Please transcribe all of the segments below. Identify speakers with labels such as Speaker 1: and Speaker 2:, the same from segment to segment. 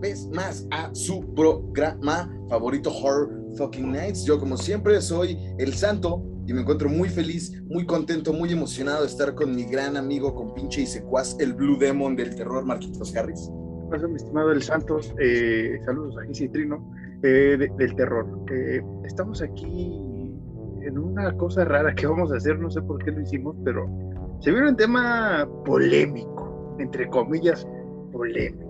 Speaker 1: vez más a su programa favorito Horror Fucking Nights. Yo como siempre soy el santo y me encuentro muy feliz, muy contento, muy emocionado de estar con mi gran amigo, con pinche y secuaz, el Blue Demon del terror, Marquitos Harris.
Speaker 2: Paso, mi estimado El Santos, eh, saludos a Gis y Trino eh, de- del terror. Eh, estamos aquí en una cosa rara que vamos a hacer, no sé por qué lo hicimos, pero se viene un tema polémico, entre comillas, polémico,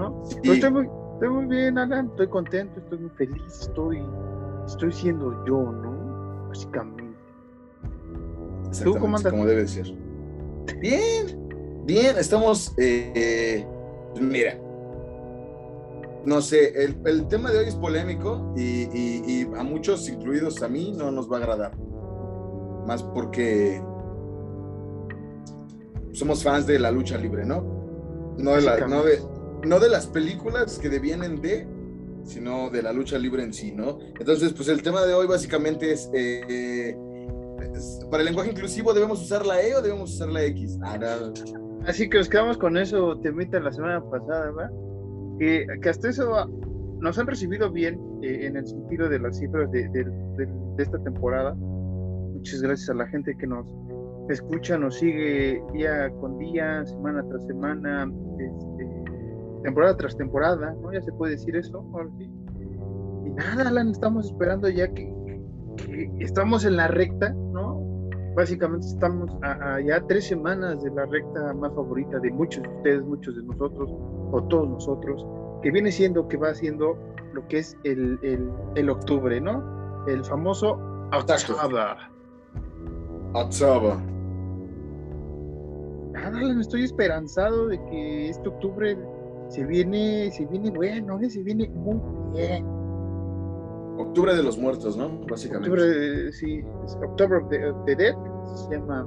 Speaker 2: ¿no?
Speaker 1: Sí.
Speaker 2: Pero estoy, muy, estoy muy bien, Alan, estoy contento, estoy muy feliz, estoy, estoy siendo yo, ¿no? Básicamente.
Speaker 1: Exactamente,
Speaker 2: cómo andas?
Speaker 1: como debe de ser. Bien, bien, estamos, eh, pues mira, no sé, el, el tema de hoy es polémico y, y- y a muchos, incluidos a mí, no nos va a agradar. Más porque somos fans de la lucha libre, ¿no? No de, la- no de, no de las películas que devienen de, sino de la lucha libre en sí, ¿no? Entonces, pues el tema de hoy básicamente es, eh, para el lenguaje inclusivo, ¿debemos usar la E o debemos usar la X? Ah.
Speaker 2: Así que nos quedamos con eso, temita la semana pasada, ¿va? Que, hasta eso ah, nos han recibido bien eh, en el sentido de las cifras de esta temporada. Muchas gracias a la gente que nos escucha, nos sigue día con día, semana tras semana, este, temporada tras temporada, ¿no? Ya se puede decir eso. sí. Y nada, Alan, estamos esperando ya que, que estamos en la recta, ¿no? Básicamente estamos a, a ya tres semanas de la recta más favorita de muchos de ustedes, muchos de nosotros, o todos nosotros, que viene siendo, que va siendo lo que es el, el, el octubre, ¿no? El famoso. Octava. Nada, Alan, estoy esperanzado de que este octubre se viene, se viene bueno, ¿eh? se viene muy bien.
Speaker 1: Octubre de los muertos, ¿no? Básicamente.
Speaker 2: Octubre, eh, sí, October of the, of the Dead, se llama.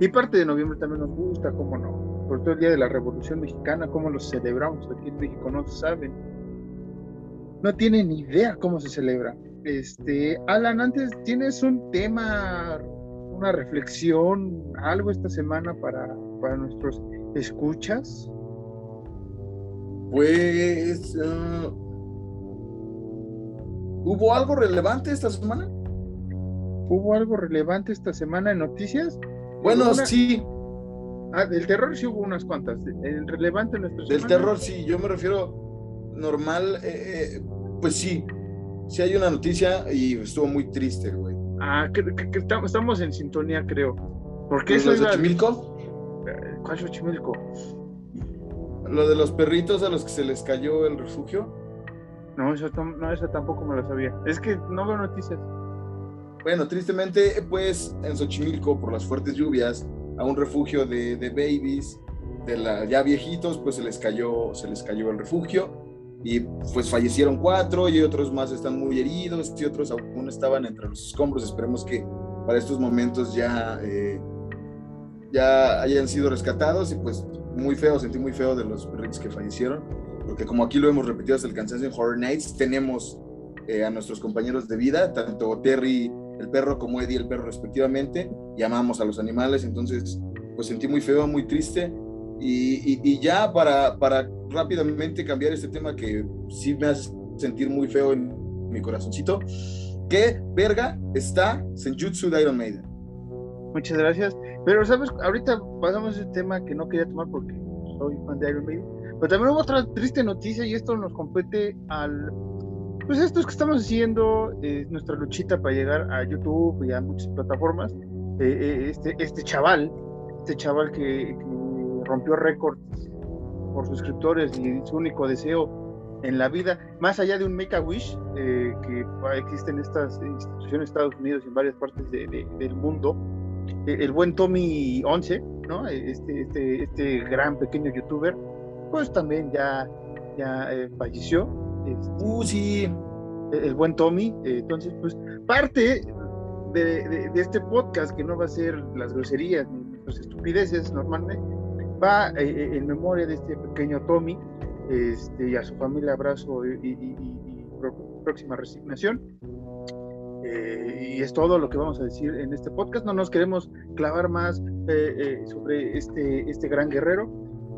Speaker 2: Y parte de noviembre también nos gusta, cómo no. Por todo el día de la Revolución Mexicana, cómo lo celebramos aquí en México, no saben. No tienen ni idea cómo se celebra. Este, Alan, antes tienes un tema, una reflexión, algo esta semana para, para nuestros escuchas.
Speaker 1: Pues. ah, ¿Hubo algo relevante esta semana?
Speaker 2: ¿Hubo algo relevante esta semana en noticias?
Speaker 1: Bueno,
Speaker 2: Una-
Speaker 1: sí,
Speaker 2: Ah, del terror sí hubo unas cuantas. El relevante en nuestra
Speaker 1: del
Speaker 2: semana.
Speaker 1: terror sí. Yo me refiero normal. eh, eh, pues sí. Sí hay una noticia y estuvo muy triste, güey.
Speaker 2: Ah, que, que- que estamos, en sintonía, creo. Porque
Speaker 1: ¿Los
Speaker 2: eso iba-
Speaker 1: Xochimilco?
Speaker 2: ¿Cuál Xochimilco?
Speaker 1: Lo de los perritos a los que se les cayó el refugio.
Speaker 2: No, eso, tam- no, eso tampoco me lo sabía. Es que no veo noticias.
Speaker 1: Bueno, tristemente, pues en Xochimilco, por las fuertes lluvias, a un refugio de, de babies, de la, ya viejitos, pues se les cayó, se les cayó el refugio y pues fallecieron cuatro y otros más están muy heridos y otros aún estaban entre los escombros. Esperemos que para estos momentos ya, eh, ya hayan sido rescatados y pues muy feo, sentí muy feo de los perritos que fallecieron, porque como aquí lo hemos repetido hasta el cansancio en Horror Nights, tenemos eh, a nuestros compañeros de vida, tanto Terry el perro como Eddie el perro respectivamente, y amamos a los animales, entonces pues sentí muy feo, muy triste, y, y- y ya para, para rápidamente cambiar este tema que sí me hace sentir muy feo en mi corazoncito, ¿qué verga está Senjutsu de Iron Maiden?
Speaker 2: Muchas gracias. Pero, ¿sabes? Ahorita pasamos ese tema que no quería tomar porque soy fan de Iron Maiden. Pero también hubo otra triste noticia y esto nos compete al. Pues esto es que estamos haciendo, eh, nuestra luchita para llegar a YouTube y a muchas plataformas. Eh, eh, este, este chaval, este chaval que, rompió récords por suscriptores y su único deseo en la vida, más allá de un Make a Wish, eh, que existen estas instituciones Estados Unidos y en varias partes de- de- del mundo, el buen Tommy 11, ¿no? Este, este, este gran pequeño youtuber, pues también ya, ya eh, falleció. Este,
Speaker 1: Uh, sí,
Speaker 2: el el buen Tommy. eh, entonces, pues, parte de, de- de este podcast, que no va a ser las groserías ni las estupideces normalmente, va eh, eh, en memoria de este pequeño Tommy este, y a su familia abrazo y, y- y- y- próxima resignación. Eh, y es todo lo que vamos a decir en este podcast. No nos queremos clavar más eh, eh, sobre este, este gran guerrero.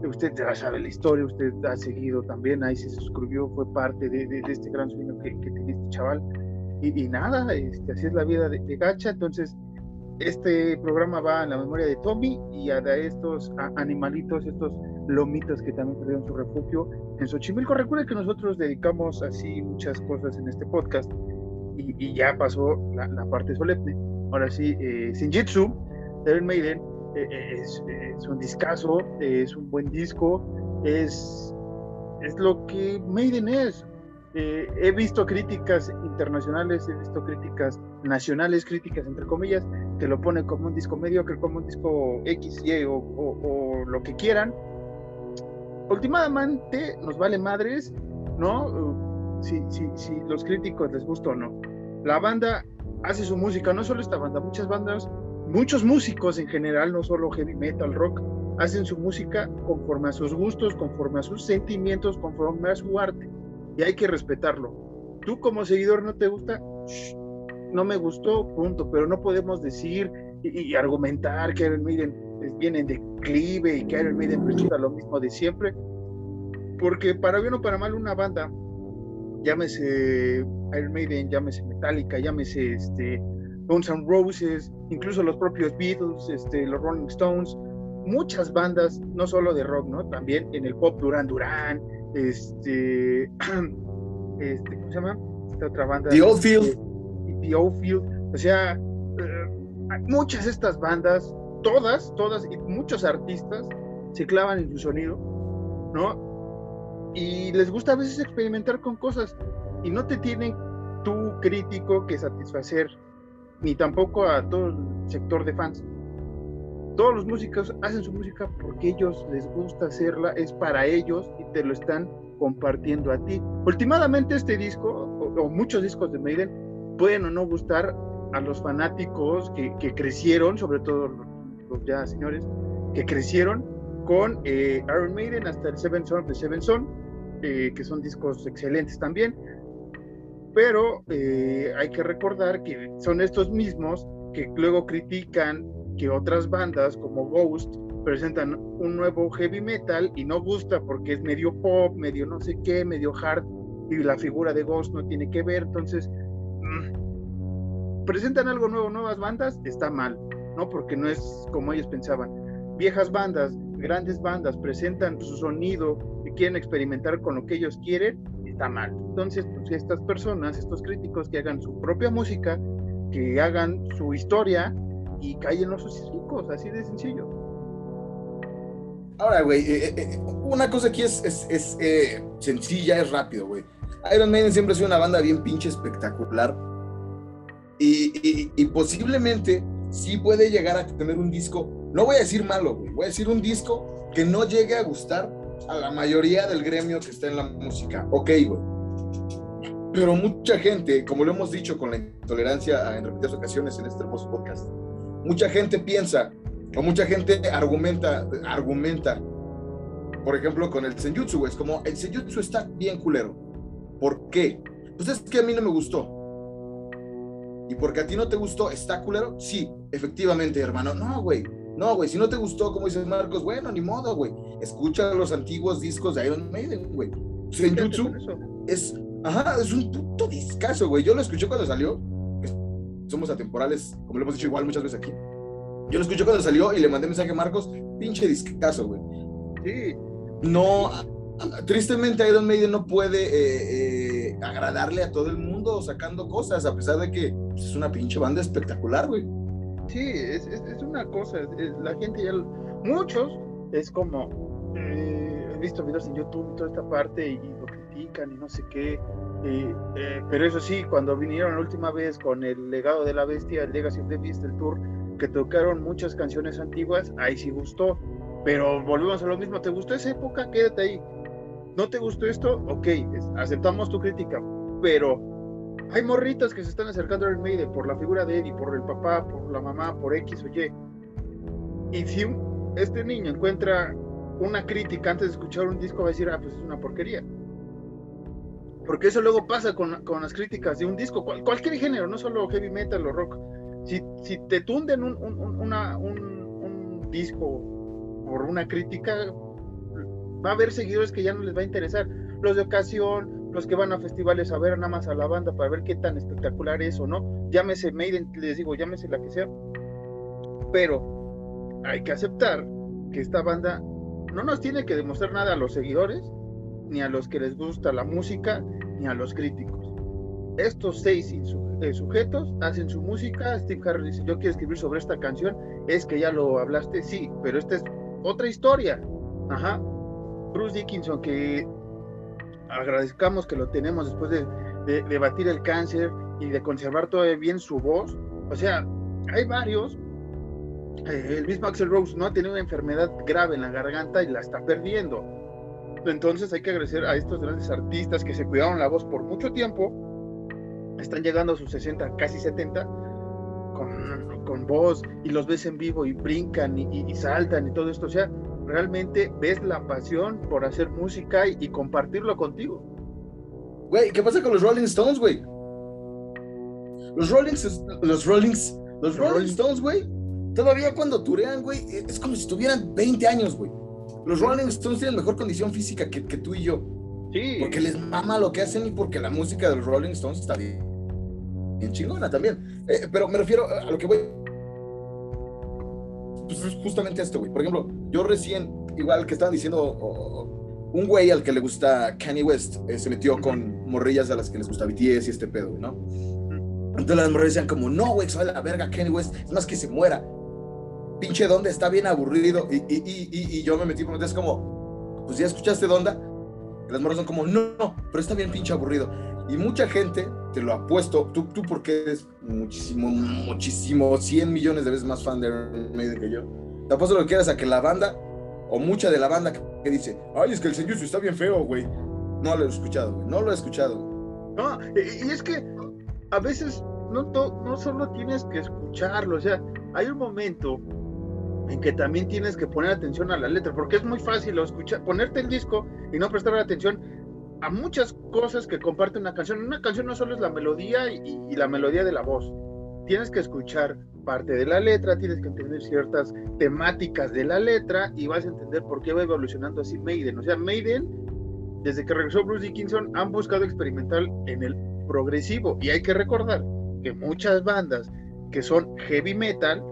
Speaker 2: usted ya sabe la historia, usted ha seguido también, ahí se suscribió, fue parte de, este gran sueño que, que, este chaval. Y, nada, este, así es la vida de, Gacha, entonces este programa va en la memoria de Tommy y a estos animalitos, estos lomitos que también perdieron su refugio en Xochimilco. Recuerden que nosotros dedicamos así muchas cosas en este podcast y, ya pasó la, parte solemne. Ahora sí, eh, Shinjitsu, Devil Maiden, eh, eh, es, un discazo, es un buen disco, es, es lo que Maiden es. Eh, he visto críticas internacionales, he visto críticas nacionales, críticas entre comillas, que lo ponen como un disco mediocre, como un disco X, Y o, o lo que quieran. Últimamente nos vale madres, ¿no? Si, si, si los críticos les gusta o no. La banda hace su música, no solo esta banda, muchas bandas muchos músicos en general, no solo heavy metal, rock, hacen su música conforme a sus gustos, conforme a sus sentimientos, conforme a su arte. Y hay que respetarlo. Tú como seguidor no te gusta, no me gustó, punto. Pero no podemos decir y, argumentar que Iron Maiden viene en declive y que Iron Maiden presenta lo mismo de siempre. Porque para bien o para mal una banda, llámese Iron Maiden, llámese Metallica, llámese este, Guns N' Roses, incluso los propios Beatles, este, los Rolling Stones, muchas bandas, no solo de rock, ¿no? También en el pop Duran Duran, este, este ¿cómo se llama? Esta otra banda.
Speaker 1: The Old Field.
Speaker 2: The Old Field. O sea, eh, muchas de estas bandas, todas, todas, y muchos artistas se clavan en su sonido, ¿no? Y les gusta a veces experimentar con cosas y no te tienen tu crítico que satisfacer ni tampoco a todo el sector de fans. Todos los músicos hacen su música porque ellos les gusta hacerla, es para ellos y te lo están compartiendo a ti. Últimamente este disco, o, muchos discos de Maiden, pueden o no gustar a los fanáticos que, crecieron, sobre todo los, ya señores, que crecieron con eh, Iron Maiden hasta el Seven Son de Seven Son, eh, que son discos excelentes también pero eh, hay que recordar que son estos mismos que luego critican que otras bandas como Ghost presentan un nuevo heavy metal y no gusta porque es medio pop, medio no sé qué, medio hard y la figura de Ghost no tiene que ver, entonces mm, presentan algo nuevo, nuevas bandas, está mal, ¿no? Porque no es como ellos pensaban. Viejas bandas, grandes bandas presentan su sonido y quieren experimentar con lo que ellos quieren, mal. Entonces, pues estas personas, estos críticos que hagan su propia música, que hagan su historia y callen los hocicos, así de sencillo.
Speaker 1: Ahora, güey, eh, eh, eh, una cosa aquí es, es, sencilla, es rápido, güey. Iron Maiden siempre ha sido una banda bien pinche espectacular. Y, y, posiblemente sí puede llegar a tener un disco, no voy a decir malo, voy a decir un disco que no llegue a gustar a la mayoría del gremio que está en la música. Ok, güey. Pero mucha gente, como lo hemos dicho con la intolerancia en repetidas ocasiones en este hermoso podcast, mucha gente piensa o mucha gente argumenta, argumenta, por ejemplo, con el Senjutsu. Es como, el Senjutsu está bien culero. ¿Por qué? Pues es que a mí no me gustó. ¿Y porque a ti no te gustó, está culero? Sí, efectivamente, hermano. No, güey no, güey, si no te gustó, como dices Marcos, bueno, ni modo, güey. Escucha los antiguos discos de Iron Maiden, güey. Senjutsu es, ajá, es un puto discazo, güey. Yo lo escuché cuando salió. Somos atemporales, como lo hemos dicho igual muchas veces aquí. Yo lo escuché cuando salió y le mandé mensaje a Marcos, pinche discazo, güey. Sí. No, tristemente Iron Maiden no puede eh, eh, agradarle a todo el mundo sacando cosas, a pesar de que pues, es una pinche banda espectacular, güey.
Speaker 2: Sí, es, es, una cosa, la gente ya, muchos, es como, eh, he visto videos en YouTube y toda esta parte y, lo critican y no sé qué, eh, pero eso sí, cuando vinieron la última vez con el legado de la bestia, el Legacy of the Beast, el tour, que tocaron muchas canciones antiguas, ahí sí gustó, pero volvemos a lo mismo, ¿te gustó esa época? Quédate ahí. ¿No te gustó esto? Ok, aceptamos tu crítica, pero hay morritas que se están acercando al Maiden por la figura de Eddie, por el papá, por la mamá, por X o Y. Y si este niño encuentra una crítica antes de escuchar un disco, va a decir, ah, pues es una porquería. Porque eso luego pasa con, con las críticas de un disco, cualquier género, no solo heavy metal o rock. Si, si te tunden un, un, una, un, un disco por una crítica, Va a haber seguidores que ya no les va a interesar. Los de ocasión, los que van a festivales a ver nada más a la banda para ver qué tan espectacular es o no. Llámese Maiden, les digo, llámese la que sea. Pero hay que aceptar que esta banda no nos tiene que demostrar nada a los seguidores, ni a los que les gusta la música, ni a los críticos. Estos seis eh, sujetos hacen su música. Steve Harris dice, yo quiero escribir sobre esta canción. Es que ya lo hablaste, sí, pero esta es otra historia. Ajá. Bruce Dickinson, que agradezcamos que lo tenemos después de, de, batir el cáncer y de conservar todavía bien su voz. O sea, hay varios. Eh, el mismo Axel Rose no ha tenido una enfermedad grave en la garganta y la está perdiendo. Entonces hay que agradecer a estos grandes artistas que se cuidaron la voz por mucho tiempo. Están llegando a sus 60, casi 70, con, con voz y los ves en vivo y brincan y, saltan y todo esto. O sea, realmente ves la pasión por hacer música y, compartirlo contigo.
Speaker 1: Güey, ¿qué pasa con los Rolling Stones, güey? Los Rolling, los Rollings, los Rolling Stones, güey, todavía cuando turean, güey, es como si tuvieran 20 años, güey. Los Rolling Stones tienen mejor condición física que, tú y yo. Sí. Porque les mama lo que hacen y porque la música de los Rolling Stones está bien, bien chingona también. Eh, pero me refiero a lo que voy. Pues justamente esto, güey. Por ejemplo, yo recién, igual que estaban diciendo, un güey al que le gusta Kanye West eh, se metió con morrillas a las que les gusta BTS y este pedo, ¿no? Entonces las morrillas decían como, no, güey, soy la verga Kanye West, es más que se muera pinche Donda está bien aburrido. Y, y, y, y yo me metí porque es como, pues ya escuchaste Donda. Y las morras son como, no, no, pero está bien pinche aburrido. Y mucha gente, te lo apuesto, tú, tú porque eres muchísimo, muchísimo, 100 millones de veces más fan de Iron Maiden que yo, te apuesto lo que quieras a que la banda, o mucha de la banda que dice, ay, es que el señor está bien feo, güey. No lo he escuchado, güey, no lo he escuchado.
Speaker 2: No, y es que a veces no, no solo tienes que escucharlo, o sea, hay un momento en que también tienes que poner atención a la letra, porque es muy fácil escuchar, ponerte el disco y no prestar atención a muchas cosas que comparte una canción. Una canción no solo es la melodía y, la melodía de la voz. Tienes que escuchar parte de la letra, tienes que entender ciertas temáticas de la letra y vas a entender por qué va evolucionando así Maiden. O sea, Maiden, desde que regresó Bruce Dickinson, han buscado experimentar en el progresivo. Y hay que recordar que muchas bandas que son heavy metal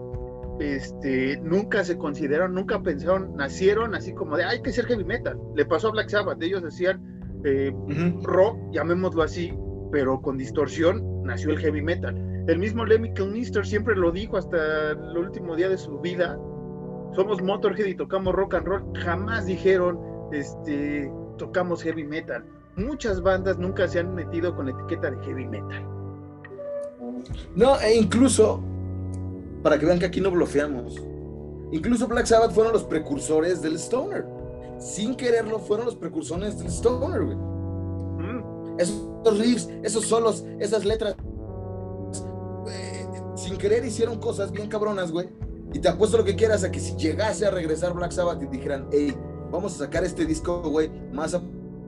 Speaker 2: este, nunca se consideraron, nunca pensaron, nacieron así como de, hay que ser heavy metal. Le pasó a Black Sabbath, ellos decían eh, rock, llamémoslo así, pero con distorsión nació el heavy metal. El mismo Lemmy Kilmister siempre lo dijo hasta el último día de su vida, somos Motorhead y tocamos rock and roll, jamás dijeron, este, tocamos heavy metal. Muchas bandas nunca se han metido con la etiqueta de heavy metal.
Speaker 1: No, e incluso para que vean que aquí no bloqueamos. Incluso Black Sabbath fueron los precursores del Stoner. Sin quererlo, fueron los precursores del Stoner, güey. Mm. Esos riffs, esos solos, esas letras. Sin querer hicieron cosas bien cabronas, güey. Y te apuesto lo que quieras a que si llegase a regresar Black Sabbath y dijeran, hey, vamos a sacar este disco, güey, más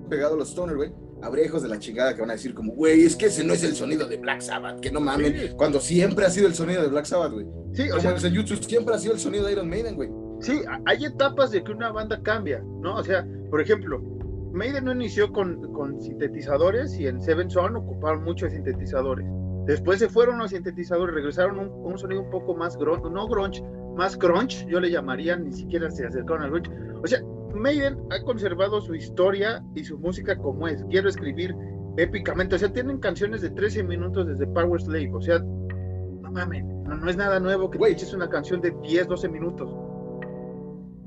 Speaker 1: pegado a los Stoner, güey habría hijos de la chingada que van a decir como, güey, es que ese no es el sonido de Black Sabbath, que no mamen, cuando siempre ha sido el sonido de Black Sabbath, güey. Sí, o sea, en YouTube siempre ha sido el sonido de Iron Maiden, güey.
Speaker 2: Sí, hay etapas de que una banda cambia, ¿no? O sea, por ejemplo, Maiden no inició con, con sintetizadores y en Seven Son ocuparon muchos sintetizadores. Después se fueron los sintetizadores, regresaron un, un sonido un poco más grunge, no grunge, más crunch, yo le llamaría, ni siquiera se acercaron al grunge. O sea, Maiden ha conservado su historia y su música como es. Quiero escribir épicamente. O sea, tienen canciones de 13 minutos desde Power Slave. O sea, no mames, no, es nada nuevo que te eches una canción de 10, 12 minutos.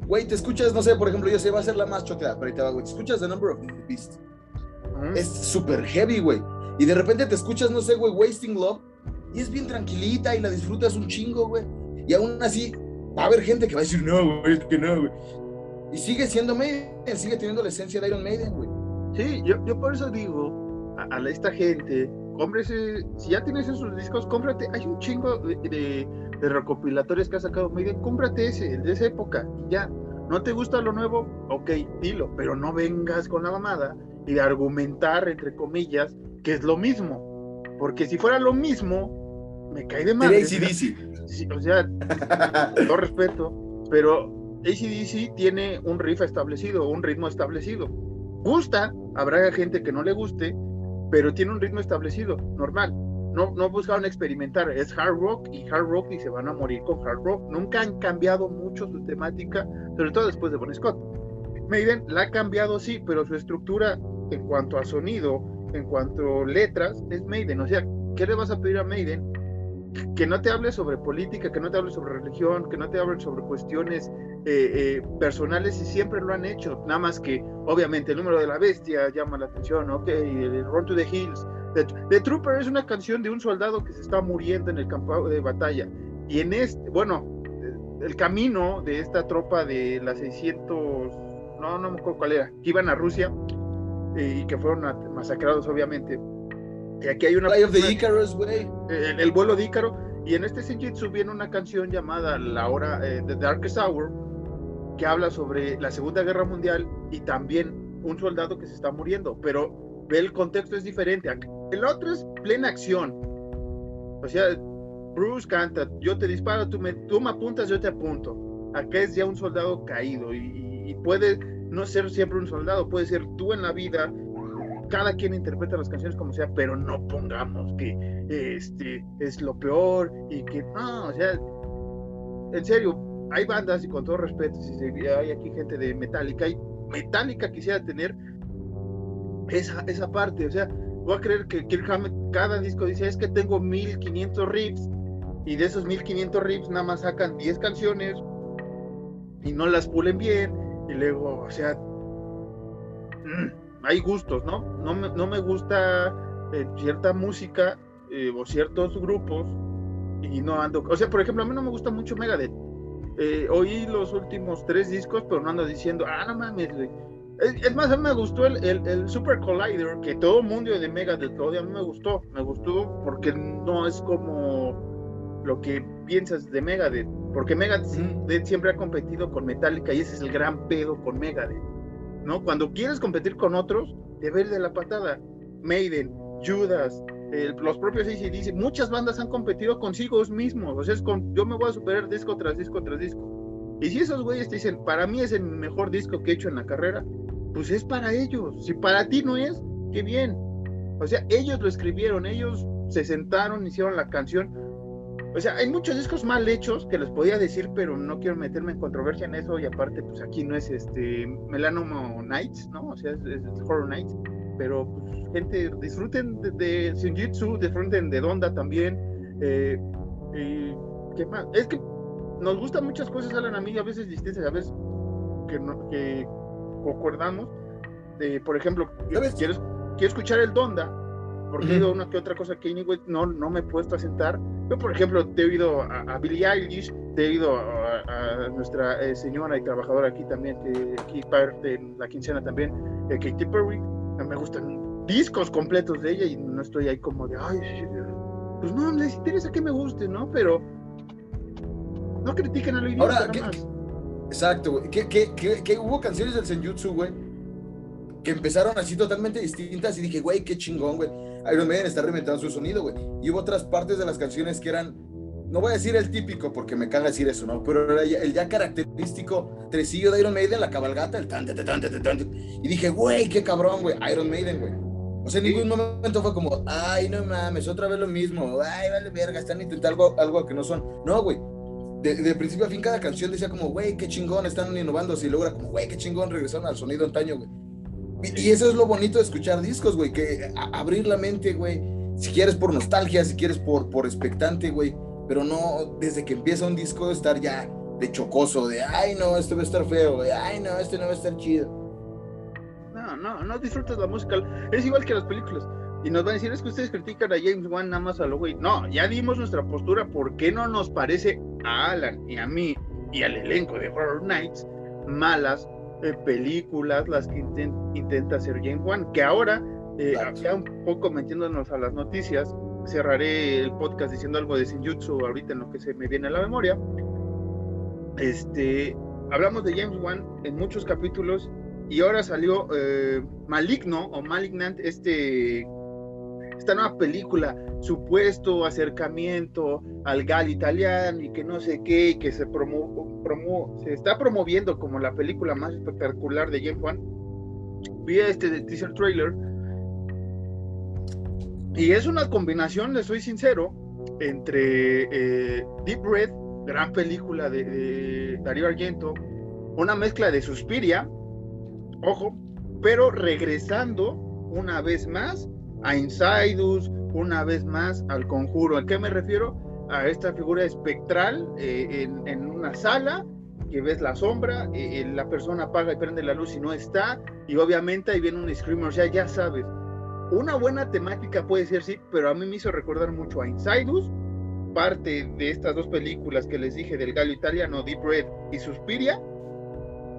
Speaker 1: Güey, te escuchas, no sé, por ejemplo, yo sé, va a ser la más choteada, pero ahí te va, güey. Te escuchas The Number of the Beast. Es súper heavy, güey. Y de repente te escuchas, no sé, güey, Wasting Love. Y es bien tranquilita y la disfrutas un chingo, güey. Y aún así, va a haber gente que va a decir, no, güey, que no, güey. Y sigue siendo Maiden, sigue teniendo la esencia de Iron Maiden, güey.
Speaker 2: Sí, yo, yo por eso digo a, esta gente, cómprese, si ya tienes esos discos, cómprate, hay un chingo de, de, recopilatorios que ha sacado Maiden, cómprate ese, el de esa época, y ya. ¿No te gusta lo nuevo? Ok, dilo, pero no vengas con la mamada y de argumentar, entre comillas, que es lo mismo. Porque si fuera lo mismo, me cae de madre.
Speaker 1: Sí,
Speaker 2: o sea, todo respeto, pero ACDC tiene un riff establecido, un ritmo establecido. Gusta, habrá gente que no le guste, pero tiene un ritmo establecido, normal. No, no buscaron experimentar, es hard rock y hard rock y se van a morir con hard rock. Nunca han cambiado mucho su temática, sobre todo después de Bon Scott. Maiden la ha cambiado, sí, pero su estructura en cuanto a sonido, en cuanto a letras, es Maiden. O sea, ¿qué le vas a pedir a Maiden? Que no te hable sobre política, que no te hable sobre religión, que no te hable sobre cuestiones eh, eh, personales y siempre lo han hecho. Nada más que, obviamente, el número de la bestia llama la atención, ok, el Run to the Hills. The, Trooper es una canción de un soldado que se está muriendo en el campo de batalla. Y en este, bueno, el camino de esta tropa de las 600, no, no me acuerdo cuál era, que iban a Rusia eh, y que fueron masacrados, obviamente. Y aquí hay una.
Speaker 1: of the Icarus, güey.
Speaker 2: El, vuelo de Ícaro. Y en este Senjitsu viene una canción llamada La Hora de The Darkest Hour, que habla sobre la Segunda Guerra Mundial y también un soldado que se está muriendo, pero el contexto es diferente. El otro es plena acción. O sea, Bruce canta, yo te disparo, tú me, tú me apuntas, yo te apunto. Acá es ya un soldado caído y, puede no ser siempre un soldado, puede ser tú en la vida. Cada quien interpreta las canciones como sea, pero no pongamos que este es lo peor y que no, o sea, en serio, hay bandas y con todo respeto, si hay aquí gente de Metallica, y Metallica quisiera tener esa, esa parte, o sea, voy a creer que Kirk Hammett cada disco dice es que tengo 1500 riffs y de esos 1500 riffs nada más sacan 10 canciones y no las pulen bien y luego, o sea, mm, hay gustos, ¿no? No me, no me gusta eh, cierta música eh, o ciertos grupos y no ando, o sea, por ejemplo, a mí no me gusta mucho Megadeth eh, oí los últimos tres discos, pero no ando diciendo, ah, no mames, Es, más, a mí me gustó el, el, Super Collider, que todo el mundo de Megadeth odia, a mí me gustó, me gustó porque no es como lo que piensas de Megadeth, porque Megadeth siempre ha competido con Metallica y ese es el gran pedo con Megadeth, ¿no? Cuando quieres competir con otros, te ver de la patada. Maiden, Judas, los propios dice muchas bandas han competido consigo mismos, o sea, yo me voy a superar disco tras disco tras disco. Y si esos güeyes te dicen, para mí es el mejor disco que he hecho en la carrera, pues es para ellos. Si para ti no es, qué bien. O sea, ellos lo escribieron, ellos se sentaron, hicieron la canción. O sea, hay muchos discos mal hechos que les podía decir, pero no quiero meterme en controversia en eso. Y aparte, pues aquí no es este Melanomo Nights, ¿no? O sea, es Horror Nights. Pero pues, gente, disfruten de, de Shinjitsu, disfruten de Donda también. Eh, y, ¿qué más? Es que nos gustan muchas cosas, Alan, a mí a veces distintas, a veces que, no, que concordamos. De, por ejemplo, quiero, quiero escuchar el Donda, porque he oído una que otra cosa que no, no me he puesto a sentar. Yo, por ejemplo, te he oído a, Billie Eilish, te he oído a, nuestra eh, señora y trabajadora aquí también, que aquí parte de la quincena también, eh, Katy Perry. Me gustan discos completos de ella y no estoy ahí como de, ay, pues no, les interesa que me guste, ¿no? Pero no critiquen a lo
Speaker 1: Ahora, exacto, güey. Que, hubo canciones del Senjutsu, güey, que empezaron así totalmente distintas y dije, güey, qué chingón, güey. Iron Maiden está reinventando su sonido, güey. Y hubo otras partes de las canciones que eran, no voy a decir el típico porque me caga decir eso, ¿no? Pero era el ya característico tresillo de Iron Maiden, la cabalgata, el tan, tan, tan, tan. Y dije, güey, qué cabrón, güey, Iron Maiden, güey. O sea, en ningún momento fue como, ay, no mames, otra vez lo mismo, ay, vale verga, están intentando algo, algo que no son. No, güey. De, principio a fin, cada canción decía como, güey, qué chingón, están innovando. Si logra como, güey, qué chingón, regresaron al sonido antaño, güey. Y, eso es lo bonito de escuchar discos, güey, que abrir la mente, güey. Si quieres por nostalgia, si quieres por, por expectante, güey. Pero no desde que empieza un disco estar ya de chocoso, de, ay, no, este va a estar feo, de, ay, no, este no va a estar chido
Speaker 2: no, no disfrutas la música. Es igual que las películas. Y nos van a decir, es que ustedes critican a James Wan nada más a lo güey. No, ya dimos nuestra postura. ¿Por qué no nos parece a Alan y a mí y al elenco de Horror Nights malas eh, películas las que intenta hacer James Wan? Que ahora, eh, ya un poco metiéndonos a las noticias, cerraré el podcast diciendo algo de Shinjutsu ahorita en lo que se me viene a la memoria. Este, hablamos de James Wan en muchos capítulos y ahora salió eh, Maligno o Malignant, este, esta nueva película, supuesto acercamiento al gal italiano y que no sé qué, y que se promueve se está promoviendo como la película más espectacular de James Wan, vi este teaser trailer y es una combinación, le soy sincero, entre eh, Deep Red, gran película de, Darío Argento, una mezcla de Suspiria, ojo, pero regresando una vez más a Insidus, una vez más al conjuro. ¿A qué me refiero? A esta figura espectral eh, en, una sala que ves la sombra, eh, la persona apaga y prende la luz y no está, y obviamente ahí viene un screamer, sea, ya sabes, una buena temática puede ser, sí, pero a mí me hizo recordar mucho a Insidus, parte de estas dos películas que les dije del gallo italiano, Deep Red y Suspiria,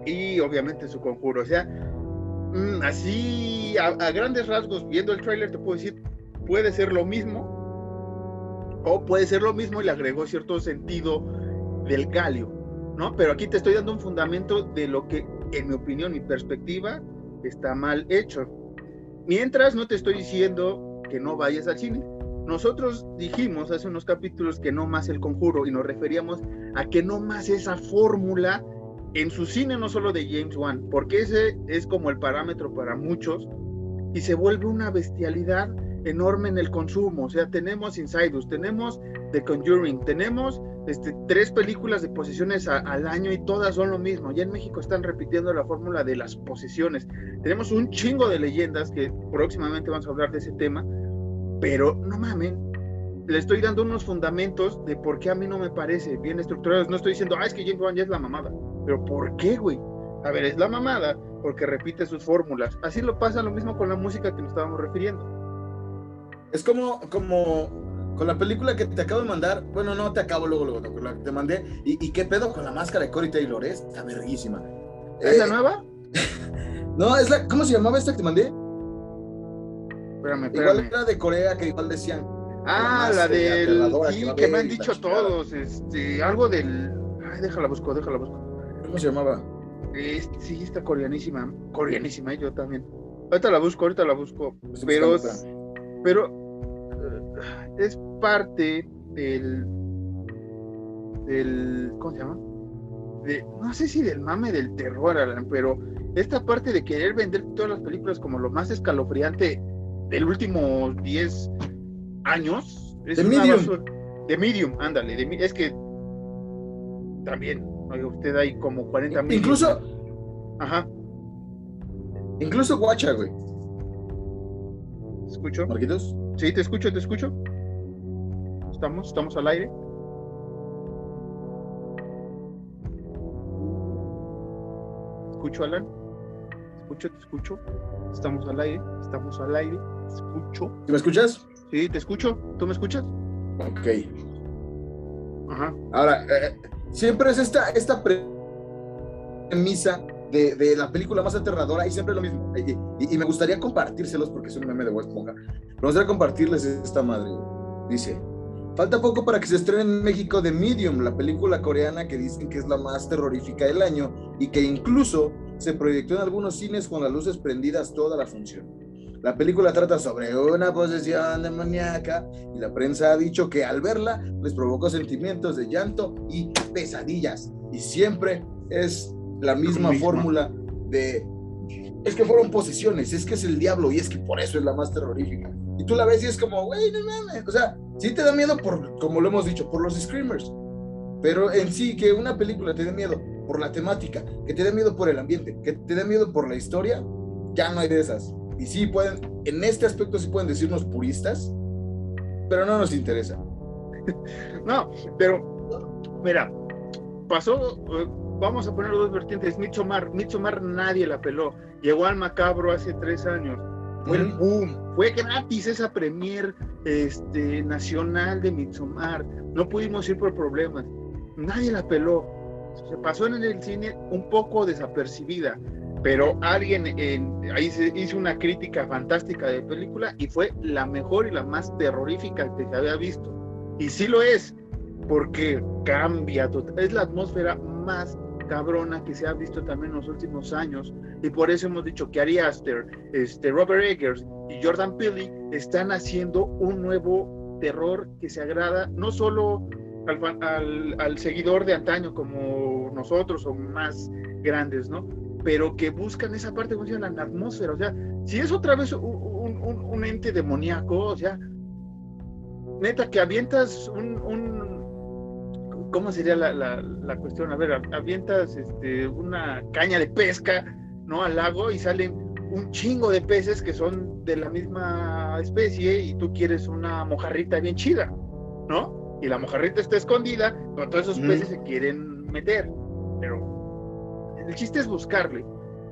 Speaker 2: y obviamente su conjuro. O sea, mm, así a, grandes rasgos, viendo el tráiler, te puedo decir, puede ser lo mismo, o puede ser lo mismo y le agregó cierto sentido del galio, ¿no? Pero aquí te estoy dando un fundamento de lo que, en mi opinión, mi perspectiva, está mal hecho. Mientras no te estoy diciendo que no vayas al cine. Nosotros dijimos hace unos capítulos que no más el conjuro y nos referíamos a que no más esa fórmula en su cine, no solo de James Wan, porque ese es como el parámetro para muchos y se vuelve una bestialidad enorme en el consumo. O sea, tenemos Insiders, tenemos The Conjuring, tenemos este, tres películas de posesiones al año y todas son lo mismo. Ya en México están repitiendo la fórmula de las posesiones. Tenemos un chingo de leyendas que próximamente vamos a hablar de ese tema, pero no mamen. Le estoy dando unos fundamentos de por qué a mí no me parece bien estructurados. No estoy diciendo, ah, es que James Wan ya es la mamada. Pero ¿por qué, güey? A ver, es la mamada porque repite sus fórmulas. Así lo pasa lo mismo con la música que nos estábamos refiriendo.
Speaker 1: Es como, como con la película que te acabo de mandar, bueno, no te acabo luego, luego, no, la que te mandé. ¿Y, qué pedo con la máscara de Cory Taylor? Es? Está verguísima.
Speaker 2: ¿Es la eh, nueva?
Speaker 1: no, es la. ¿Cómo se llamaba esta que te mandé?
Speaker 2: Espérame, espérame.
Speaker 1: Igual era de Corea, que igual decían.
Speaker 2: Ah, la, del. Sí, que, me han dicho todos. Este, algo del. Ay, déjala busco, déjala busco.
Speaker 1: ¿Cómo se llamaba?
Speaker 2: sí, está coreanísima. Coreanísima, yo también. Ahorita la busco, ahorita la busco. Pero. Pero es parte del, del, ¿cómo se llama? no sé si del mame del terror, pero esta parte de querer vender todas las películas como lo más escalofriante del último 10 años.
Speaker 1: de Medium.
Speaker 2: de Medium, ándale. es que también, usted hay como 40
Speaker 1: mil. Incluso.
Speaker 2: Ajá.
Speaker 1: Incluso Guacha, güey.
Speaker 2: ¿Escucho?
Speaker 1: Marquitos.
Speaker 2: Sí, te escucho, te escucho. Estamos, estamos al aire. Escucho, Alan. Escucho, te escucho. Estamos al aire, estamos al aire. Escucho.
Speaker 1: ¿Me escuchas?
Speaker 2: Sí, te escucho. ¿Tú me escuchas?
Speaker 1: Ok.
Speaker 2: Ajá.
Speaker 1: Ahora, eh, siempre es esta, esta premisa de, la película más aterradora y siempre lo mismo. Y, me gustaría compartírselos porque es un meme de West Esponja. Me gustaría compartirles esta madre. Dice, falta poco para que se estrene en México The Medium, la película coreana que dicen que es la más terrorífica del año y que incluso se proyectó en algunos cines con las luces prendidas toda la función. La película trata sobre una posesión demoníaca y la prensa ha dicho que al verla les provocó sentimientos de llanto y pesadillas. Y siempre es la misma fórmula de es que fueron posesiones, es que es el diablo y es que por eso es la más terrorífica. Y tú la ves y es como, güey, no mames. O sea, sí te da miedo por, como lo hemos dicho, por los screamers. Pero en sí, que una película te dé miedo por la temática, que te dé miedo por el ambiente, que te dé miedo por la historia, ya no hay de esas. Y sí pueden, en este aspecto sí pueden decirnos puristas, pero no nos interesa.
Speaker 2: no, pero, mira, pasó, eh, vamos a poner dos vertientes. Midsommar, Midsommar nadie la peló. Llegó al macabro hace tres años. Fue el boom. Fue gratis esa premier este, nacional de Midsommar. No pudimos ir por problemas. Nadie la peló. Se pasó en el cine un poco desapercibida. Pero alguien ahí se hizo una crítica fantástica de película y fue la mejor y la más terrorífica que se había visto. Y sí lo es, porque cambia, es la atmósfera más cabrona que se ha visto también en los últimos años y por eso hemos dicho que Ari Aster, este, Robert Eggers y Jordan Peele están haciendo un nuevo terror que se agrada no solo al, al, seguidor de antaño como nosotros o más grandes, ¿no? Pero que buscan esa parte, como la atmósfera, o sea, si es otra vez un, un, ente demoníaco, o sea, neta, que avientas un, un ¿cómo sería la, la, la, cuestión? A ver, avientas este, una caña de pesca, ¿no? Al lago y salen un chingo de peces que son de la misma especie y tú quieres una mojarrita bien chida, ¿no? Y la mojarrita está escondida, pero todos esos peces se quieren meter. Pero el chiste es buscarle,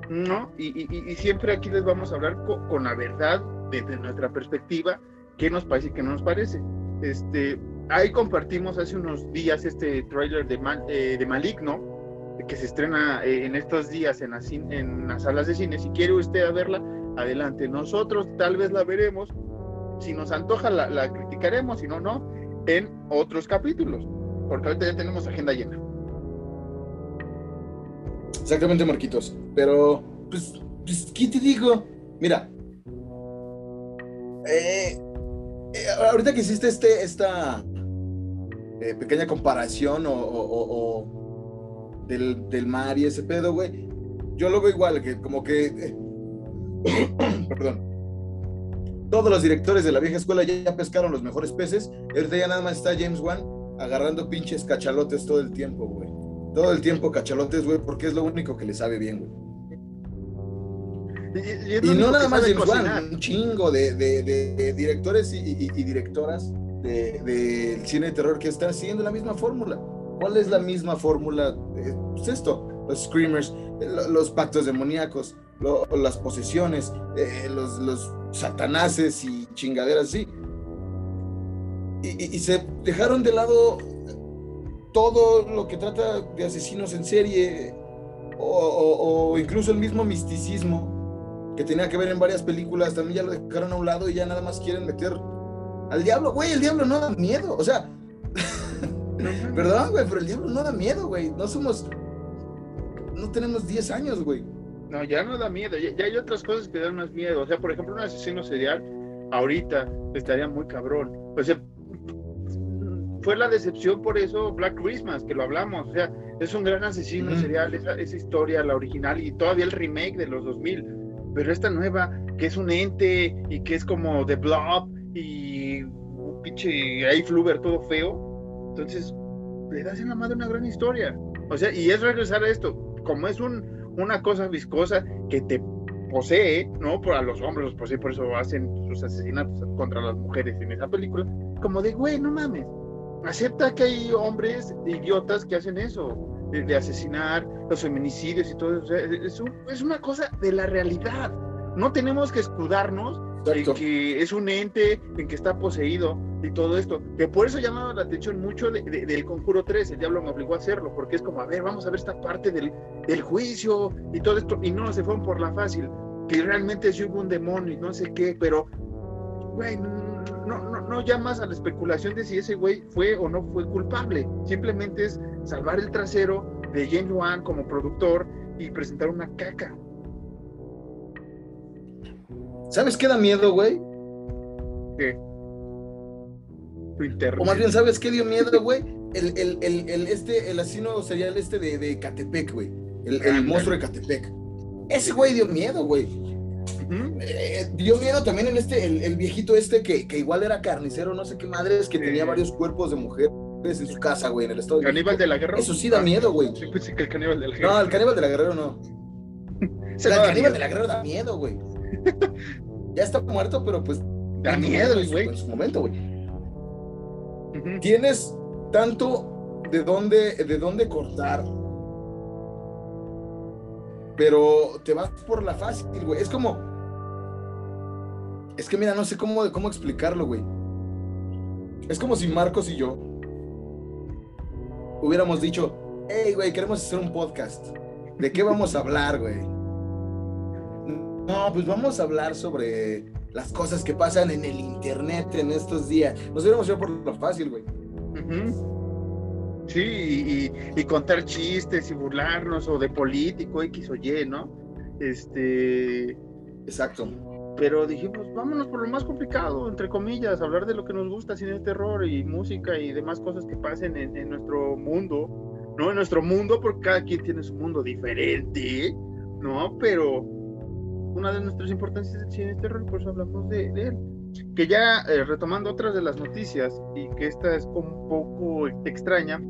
Speaker 2: ¿no? Y, siempre aquí les vamos a hablar con, la verdad desde nuestra perspectiva, qué nos parece y qué no nos parece. Este, ahí compartimos hace unos días este trailer de, eh, de Maligno, que se estrena eh, en estos días en, las, en las salas de cine. Si quiere usted verla, adelante. Nosotros tal vez la veremos. Si nos antoja, la, criticaremos. Si no, no. En otros capítulos. Porque ahorita ya tenemos agenda llena.
Speaker 1: Exactamente, Marquitos. Pero, pues, pues ¿qué te digo? Mira. Eh, ahorita que hiciste este, esta pequeña comparación o del, mar y ese pedo, güey. Yo lo veo igual, que como que. Eh, perdón. Todos los directores de la vieja escuela ya, pescaron los mejores peces. Ahorita ya nada más está James Wan agarrando pinches cachalotes todo el tiempo, güey. Todo el tiempo cachalotes, güey, porque es lo único que le sabe bien, güey. Y, no nada más James Wan, un chingo de, directores y, directoras del cine de terror que están siguiendo la misma fórmula. ¿Cuál es la misma fórmula? Eh, pues esto, los screamers, eh, los pactos demoníacos, las posesiones, eh, los, los, satanases y chingaderas así. Y, se dejaron de lado todo lo que trata de asesinos en serie o, incluso el mismo misticismo que tenía que ver en varias películas, también ya lo dejaron a un lado y ya nada más quieren meter al diablo. Güey, el diablo no da miedo. O sea, Perdón, güey, pero el diablo no da miedo, güey. No somos. No tenemos 10 años, güey.
Speaker 2: No, ya no da miedo. Ya, hay otras cosas que dan más miedo. O sea, por ejemplo, un asesino serial, ahorita estaría muy cabrón. O sea, fue la decepción por eso Black Christmas, que lo hablamos. O sea, es un gran asesino serial, esa, esa historia, la original y todavía el remake de los 2000. Pero esta nueva, que es un ente y que es como The Blob y un pinche ahí Fluber todo feo entonces, le das en la madre una gran historia. O sea, y es regresar a esto, como es un, una cosa viscosa que te posee, ¿no? Por a los hombres los posee, por eso hacen sus asesinatos contra las mujeres en esa película, como de, güey, no mames, acepta que hay hombres idiotas que hacen eso, de, asesinar, los feminicidios y todo eso. es, es una cosa de la realidad. No tenemos que escudarnos en que es un ente, en que está poseído y todo esto. Que por eso llamaba la atención mucho del Conjuro 3, el diablo me obligó a hacerlo, porque es como, a ver, vamos a ver esta parte del, del juicio y todo esto. Y no, se fueron por la fácil, que realmente sí hubo un demonio y no sé qué, pero, güey, no, no, no llamas a la especulación de si ese güey fue o no fue culpable. Simplemente es salvar el trasero de James Wan como productor y presentar una caca.
Speaker 1: ¿Sabes qué da miedo, güey?
Speaker 2: ¿Qué?
Speaker 1: O más bien, ¿sabes qué dio miedo, güey? El, el, el, este, el asesino serial este de, de Catepec, güey. El, monstruo de Catepec. Ese güey dio miedo, güey. Eh, dio miedo también en este, el, viejito este que, que, igual era carnicero, no sé qué madre es, que tenía varios cuerpos de mujeres en su casa, güey, en el estado
Speaker 2: de ¿Caníbal de la guerra?
Speaker 1: Eso sí da miedo, güey.
Speaker 2: Sí, pues sí, que el caníbal de la guerra.
Speaker 1: No, el caníbal de la guerra no. el caníbal de la guerra da miedo, güey. ya está muerto, pero pues.
Speaker 2: Da miedo, güey.
Speaker 1: En su momento, güey. Tienes tanto de dónde, de dónde cortar. Pero te vas por la fácil, güey. Es como. Es que mira, no sé cómo, cómo explicarlo, güey. Es como si Marcos y yo hubiéramos dicho, hey, güey, queremos hacer un podcast. ¿De qué vamos a hablar, güey? No, pues vamos a hablar sobre las cosas que pasan en el internet en estos días. Nos hubiéramos ido por lo fácil, güey.
Speaker 2: Sí, y, contar chistes y burlarnos o de político, X o Y, ¿no? Este.
Speaker 1: Exacto.
Speaker 2: Pero dijimos, vámonos por lo más complicado, entre comillas, hablar de lo que nos gusta, cine de terror y música y demás cosas que pasen en, nuestro mundo, ¿no? En nuestro mundo, porque cada quien tiene su mundo diferente, ¿no? Pero una de nuestras importancias del cine terror, por eso hablamos de, él. Que ya eh, retomando otras de las noticias, y que esta es un poco extraña,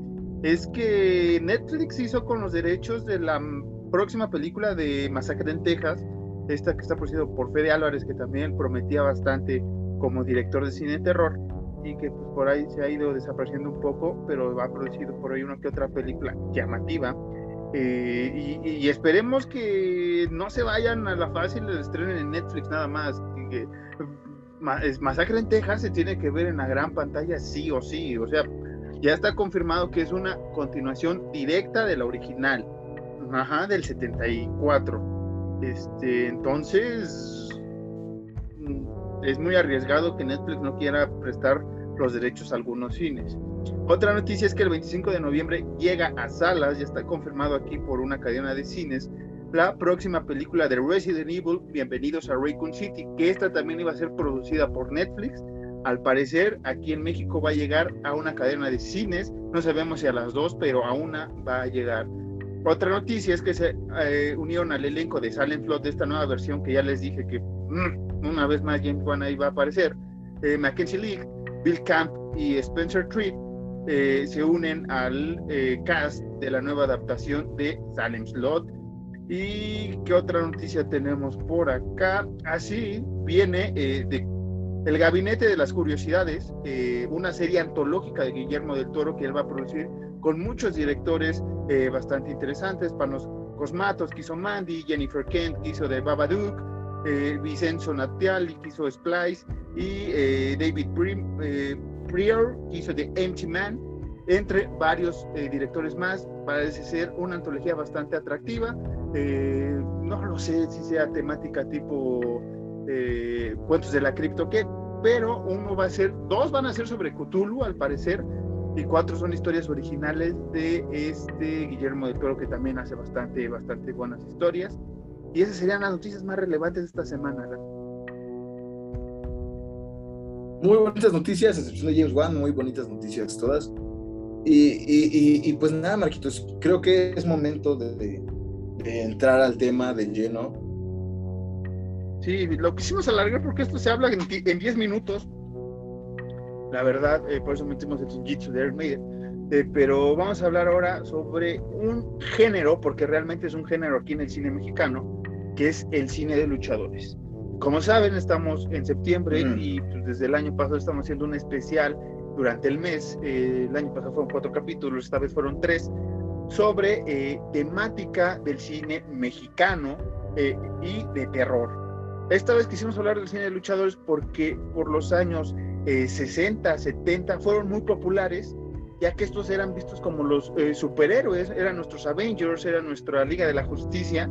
Speaker 2: es que Netflix hizo con los derechos de la próxima película de Masacre en Texas, esta que está producida por Fede Álvarez, que también prometía bastante como director de cine terror, y que pues, por ahí se ha ido desapareciendo un poco, pero ha producido por ahí una que otra película llamativa. Eh, y, esperemos que no se vayan a la fácil de estrenen en Netflix nada más. Que, Masacre en Texas se tiene que ver en la gran pantalla sí o sí. O sea, ya está confirmado que es una continuación directa de la original. Ajá, del 74. Este, entonces mm, es muy arriesgado que Netflix no quiera prestar los derechos a algunos cines. Otra noticia es que el 25 de noviembre llega a salas, ya está confirmado aquí por una cadena de cines, la próxima película de Resident Evil, Bienvenidos a Raccoon City, que esta también iba a ser producida por Netflix. Al parecer, aquí en México va a llegar a una cadena de cines, no sabemos si a las dos, pero a una va a llegar. Otra noticia es que se eh, unieron al elenco de Silent Flood de esta nueva versión que ya les dije que mm, una vez más James Wan ahí va a aparecer. Eh, Mackenzie League, Bill Camp y Spencer Treat eh, se unen al eh, cast de la nueva adaptación de Salem Slot. ¿Y qué otra noticia tenemos por acá? Así viene de El Gabinete de las Curiosidades, una serie antológica de Guillermo del Toro que él va a producir con muchos directores bastante interesantes, Panos Cosmatos, que hizo Mandy, Jennifer Kent, que hizo de Babadook, eh, Vicenzo Nattiali, que hizo Splice, y eh, David eh, Prior, hizo The Empty Man, entre varios directores más. Parece ser una antología bastante atractiva. no lo sé si sea temática tipo cuentos de la cripto que, pero uno va a ser, dos van a ser sobre Cthulhu, al parecer, y cuatro son historias originales de este Guillermo de Toro que también hace bastante, bastante buenas historias. Y esas serían las noticias más relevantes de esta semana.
Speaker 1: Muy bonitas noticias, excepción de James Wan, muy bonitas noticias todas. Y, y, pues nada, Marquitos, creo que es momento de, entrar al tema de lleno.
Speaker 2: Sí, lo quisimos alargar porque esto se habla en 10 minutos. La verdad, eh, por eso metimos el Jitsu de Air eh, pero vamos a hablar ahora sobre un género, porque realmente es un género aquí en el cine mexicano, que es el cine de luchadores. Como saben, estamos en septiembre y pues, desde el año pasado estamos haciendo un especial durante el mes. Eh, el año pasado fueron cuatro capítulos, esta vez fueron tres, sobre eh, temática del cine mexicano eh, y de terror. Esta vez quisimos hablar del cine de luchadores porque por los años 60, 70 fueron muy populares ya que estos eran vistos como los superhéroes, eran nuestros Avengers, era nuestra Liga de la Justicia,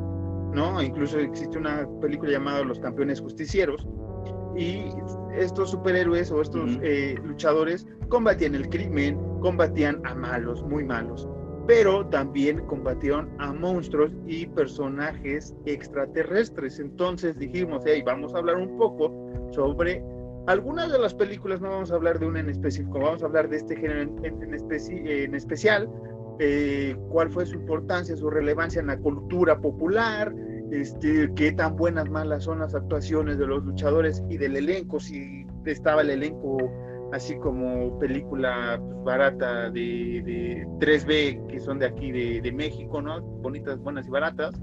Speaker 2: ¿no? Incluso existe una película llamada Los Campeones Justicieros. Y estos superhéroes o estos eh, luchadores combatían el crimen, combatían a malos, muy malos, pero también combatieron a monstruos y personajes extraterrestres. Entonces dijimos, hey, vamos a hablar un poco sobre algunas de las películas, no vamos a hablar de una en específico, vamos a hablar de este género en, en especial, eh, cuál fue su importancia, su relevancia en la cultura popular, este, qué tan buenas, malas son las actuaciones de los luchadores y del elenco, si estaba el elenco así como película pues, barata de, 3B, que son de aquí de, México, ¿no? Bonitas, buenas y baratas,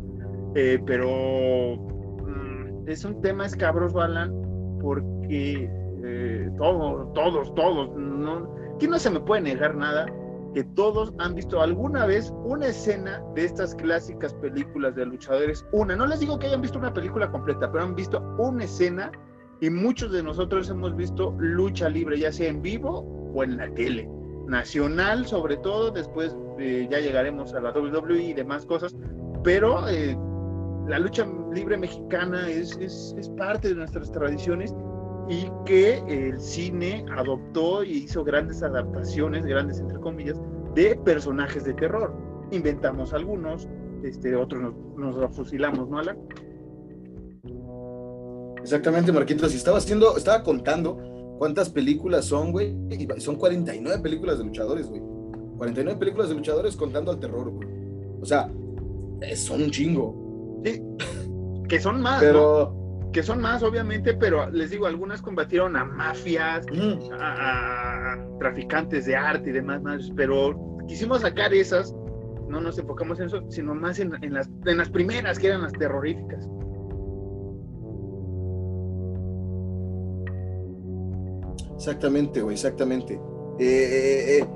Speaker 2: eh, pero mm, es un tema escabroso, Alan, porque eh, todos, todos, todos, no, aquí no se me puede negar nada, que todos han visto alguna vez una escena de estas clásicas películas de luchadores. Una, no les digo que hayan visto una película completa, pero han visto una escena y muchos de nosotros hemos visto lucha libre, ya sea en vivo o en la tele. Nacional, sobre todo, después ya llegaremos a la WWE y demás cosas, pero eh, la lucha libre mexicana es, es, es parte de nuestras tradiciones y que el cine adoptó y hizo grandes adaptaciones, grandes entre comillas, de personajes de terror. Inventamos algunos, este, otros nos, nos fusilamos, ¿no, Alan?
Speaker 1: Exactamente, Marquitos. Y estaba haciendo, estaba contando cuántas películas son, güey, y son 49 películas de luchadores, güey. 49 películas de luchadores contando al terror, güey. O sea, son un chingo.
Speaker 2: Sí, que son más,
Speaker 1: Pero,
Speaker 2: que son más, obviamente, pero les digo, algunas combatieron a mafias, a, a traficantes de arte y demás, más, pero quisimos sacar esas, no nos enfocamos en eso, sino más en, en las, en las primeras, que eran las terroríficas.
Speaker 1: exactamente, güey, exactamente. Eh, eh, eh,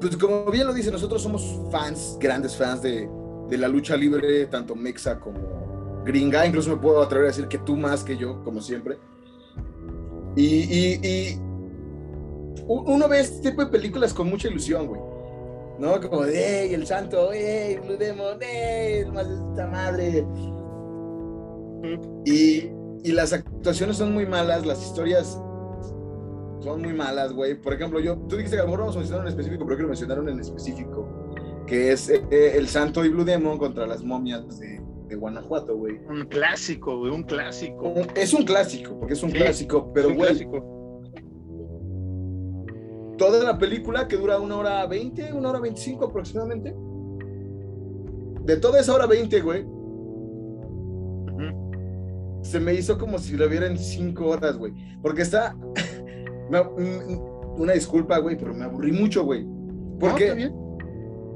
Speaker 1: pues como bien lo dice, nosotros somos fans, grandes fans de, de la lucha libre, tanto mexa como gringa. Incluso me puedo atrever a decir que tú más que yo, como siempre. Y, y- y u- uno ve este tipo de películas con mucha ilusión, güey. ¿No? Como de, ¡ey, el santo! ¡ey, Blue Demon! ¡ey, el más de esta madre! Y, y las actuaciones son muy malas, las historias son muy malas, güey. Por ejemplo, yo, tú dijiste que a lo mejor vamos a mencionar en específico, pero quiero mencionar uno en específico, que es eh, eh, el Santo y Blue Demon contra las momias de, de Guanajuato, güey.
Speaker 2: Un clásico, güey, un clásico.
Speaker 1: Es un clásico, porque es un
Speaker 2: Sí,
Speaker 1: clásico, pero güey,
Speaker 2: clásico.
Speaker 1: toda la película que dura una hora veinte, una hora veinticinco aproximadamente. De toda esa hora veinte, güey, se me hizo como si lo viera en cinco horas, güey. Porque está. me- mm, una disculpa, güey, pero me aburrí mucho, güey.
Speaker 2: No,
Speaker 1: Porque
Speaker 2: bien.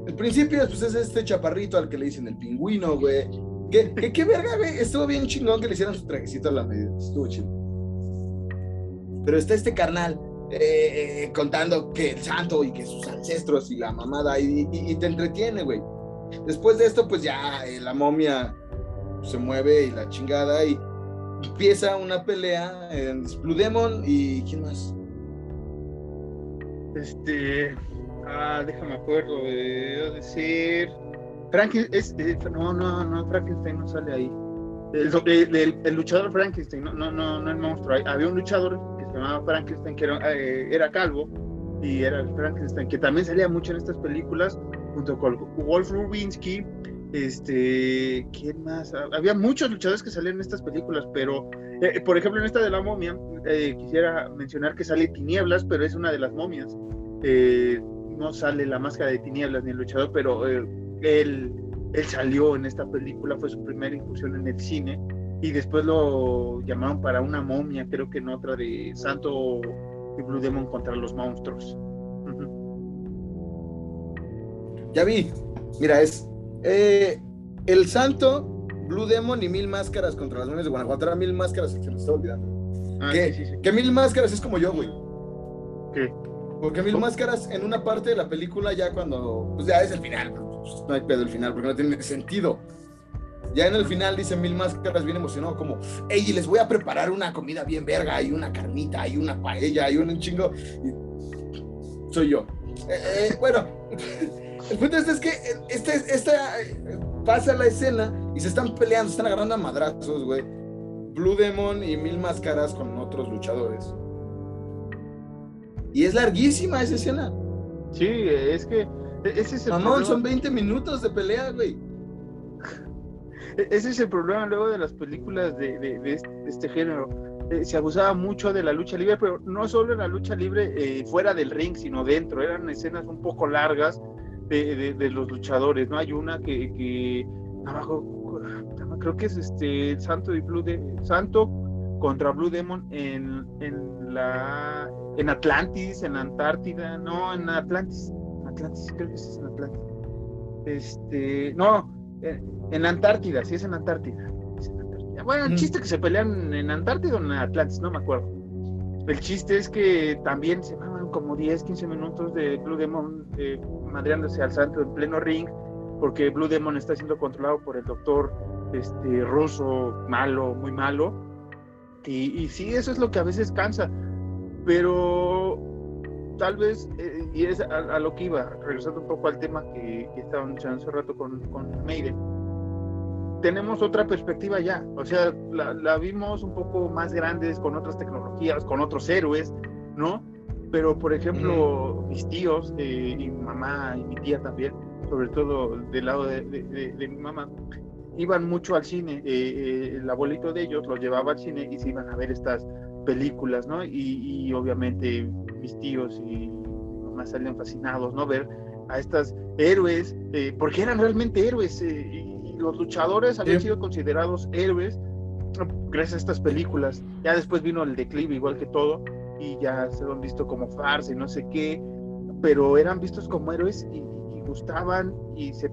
Speaker 1: el principio, pues es este chaparrito al que le dicen el pingüino, güey. Que, que, qué verga, güey. Estuvo bien chingón que le hicieran su trajecito a la medida. Estuvo chido. Pero está este carnal eh, contando que el santo y que sus ancestros y la mamada y, te entretiene, güey. Después de esto, pues ya eh, la momia se mueve y la chingada y empieza una pelea en Blue Demon y ¿quién más?
Speaker 2: Este. Ah, déjame acuerdo. Eh, a decir. Frankenstein. Es, eh, no, no, no, Frankenstein no sale ahí. El, el- el- el luchador Frankenstein, no, no, no, no el monstruo. Había un luchador que se llamaba Frankenstein, que era, eh, era calvo, y era el Frankenstein, que también salía mucho en estas películas, junto con Wolf Rubinsky. Este, ¿quién más? Había muchos luchadores que salían en estas películas, pero, eh, por ejemplo, en esta de la momia, eh, quisiera mencionar que sale Tinieblas, pero es una de las momias. Eh, no sale la máscara de Tinieblas ni el luchador, pero eh, él, él salió en esta película, fue su primera incursión en el cine, y después lo llamaron para una momia, creo que en otra de Santo y Blue Demon contra los monstruos.
Speaker 1: Ya vi. Mira, es eh, el santo, Blue Demon y Mil Máscaras contra las momias de Guanajuato. Era Mil Máscaras, se me está olvidando.
Speaker 2: Ah,
Speaker 1: ¿Qué?
Speaker 2: sí, sí, sí.
Speaker 1: Que Mil Máscaras es como yo, güey.
Speaker 2: ¿Qué?
Speaker 1: Porque Mil Máscaras en una parte de la película ya cuando, pues ya es el final, pues, no hay pedo el final porque no tiene sentido. Ya en el final dice Mil Máscaras bien emocionado como, hey, les voy a preparar una comida bien verga y una carnita y una paella y un chingo. Y soy yo. Eh, eh, bueno, el punto es, que este, esta, eh, pasa la escena y se están peleando, se están agarrando a madrazos, güey. Blue Demon y Mil Máscaras con otros luchadores. Y es larguísima esa escena.
Speaker 2: Sí, es que ese es el
Speaker 1: Mamón,
Speaker 2: problema.
Speaker 1: son 20 minutos de pelea, güey.
Speaker 2: E- Ese es el problema luego de las películas de, de- de este, de este género. Eh, se abusaba mucho de la lucha libre, pero no solo en la lucha libre eh, fuera del ring, sino dentro. Eran escenas un poco largas de, de- de los luchadores. No hay una que, que abajo, creo que es este Santo y Blue de, Santo contra Blue Demon en, en la en Atlantis, en la Antártida, no, en Atlantis, Atlantis, creo que es en Atlantis. Este, no, en, en la Antártida, sí es en Antártida. es en Antártida. Bueno, el
Speaker 1: Mm.
Speaker 2: chiste que se pelean en Antártida o en Atlantis, no me acuerdo. El chiste es que también se maman como 10, 15 minutos de Blue Demon eh, madreándose al santo en pleno ring, porque Blue Demon está siendo controlado por el doctor este, ruso, malo, muy malo. Y, y sí, eso es lo que a veces cansa, pero tal vez, eh, y es a, a lo que iba, regresando un poco al tema que, que estaban echando hace rato con, con Maiden, tenemos otra perspectiva ya, o sea, la, la vimos un poco más grandes, con otras tecnologías, con otros héroes, ¿no? Pero, por ejemplo, mis tíos, eh, y mi mamá y mi tía también, sobre todo del lado de, de- de- de mi mamá, iban mucho al cine. eh, eh, el abuelito de ellos los llevaba al cine y se iban a ver estas películas, ¿no? Y, y obviamente mis tíos y mi mamá salían fascinados, ¿no? Ver a estas héroes, eh, porque eran realmente héroes, eh, y, los luchadores habían sido considerados héroes gracias a estas películas. Ya después vino el declive, igual que todo, y ya se han visto como farsa y no sé qué, pero eran vistos como héroes y, gustaban y se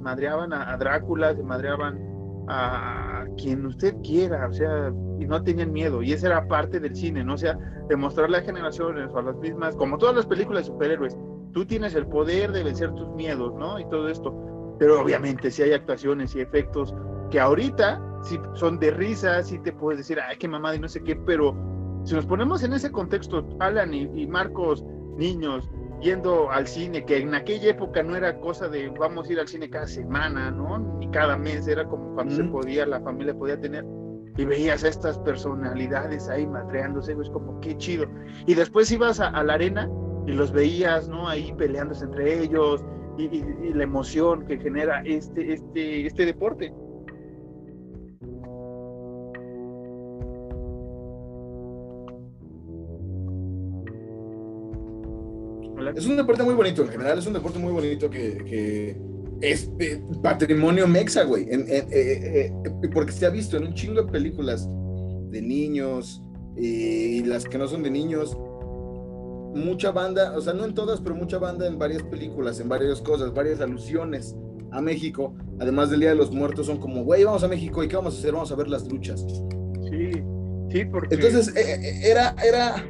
Speaker 2: madreaban a, Drácula, se madreaban a quien usted quiera, o sea, y no tenían miedo, y esa era parte del cine, ¿no? O sea, demostrarle a generaciones o a las mismas, como todas las películas de superhéroes, tú tienes el poder de vencer tus miedos, ¿no? Y todo esto, pero obviamente si hay actuaciones y efectos que ahorita si son de risa, si te puedes decir, ay, qué mamada y no sé qué, pero si nos ponemos en ese contexto, Alan y, Marcos, niños, yendo al cine, que en aquella época no era cosa de vamos a ir al cine cada semana, ¿no? Ni cada mes, era como cuando se podía, la familia podía tener. Y veías a estas personalidades ahí madreándose, es como qué chido. Y después ibas a, la arena y los veías, ¿no? Ahí peleándose entre ellos y, y, la emoción que genera este, este, este deporte.
Speaker 1: Es un deporte muy bonito, en general es un deporte muy bonito que, es patrimonio mexa, güey. Eh, eh, eh, porque se ha visto en un chingo de películas de niños y las que no son de niños. Mucha banda, o sea, no en todas, pero mucha banda en varias películas, en varias cosas, varias alusiones a México. Además del Día de los Muertos, son como, güey, vamos a México y ¿qué vamos a hacer? Vamos a ver las luchas.
Speaker 2: Sí, sí, porque.
Speaker 1: Entonces, era, era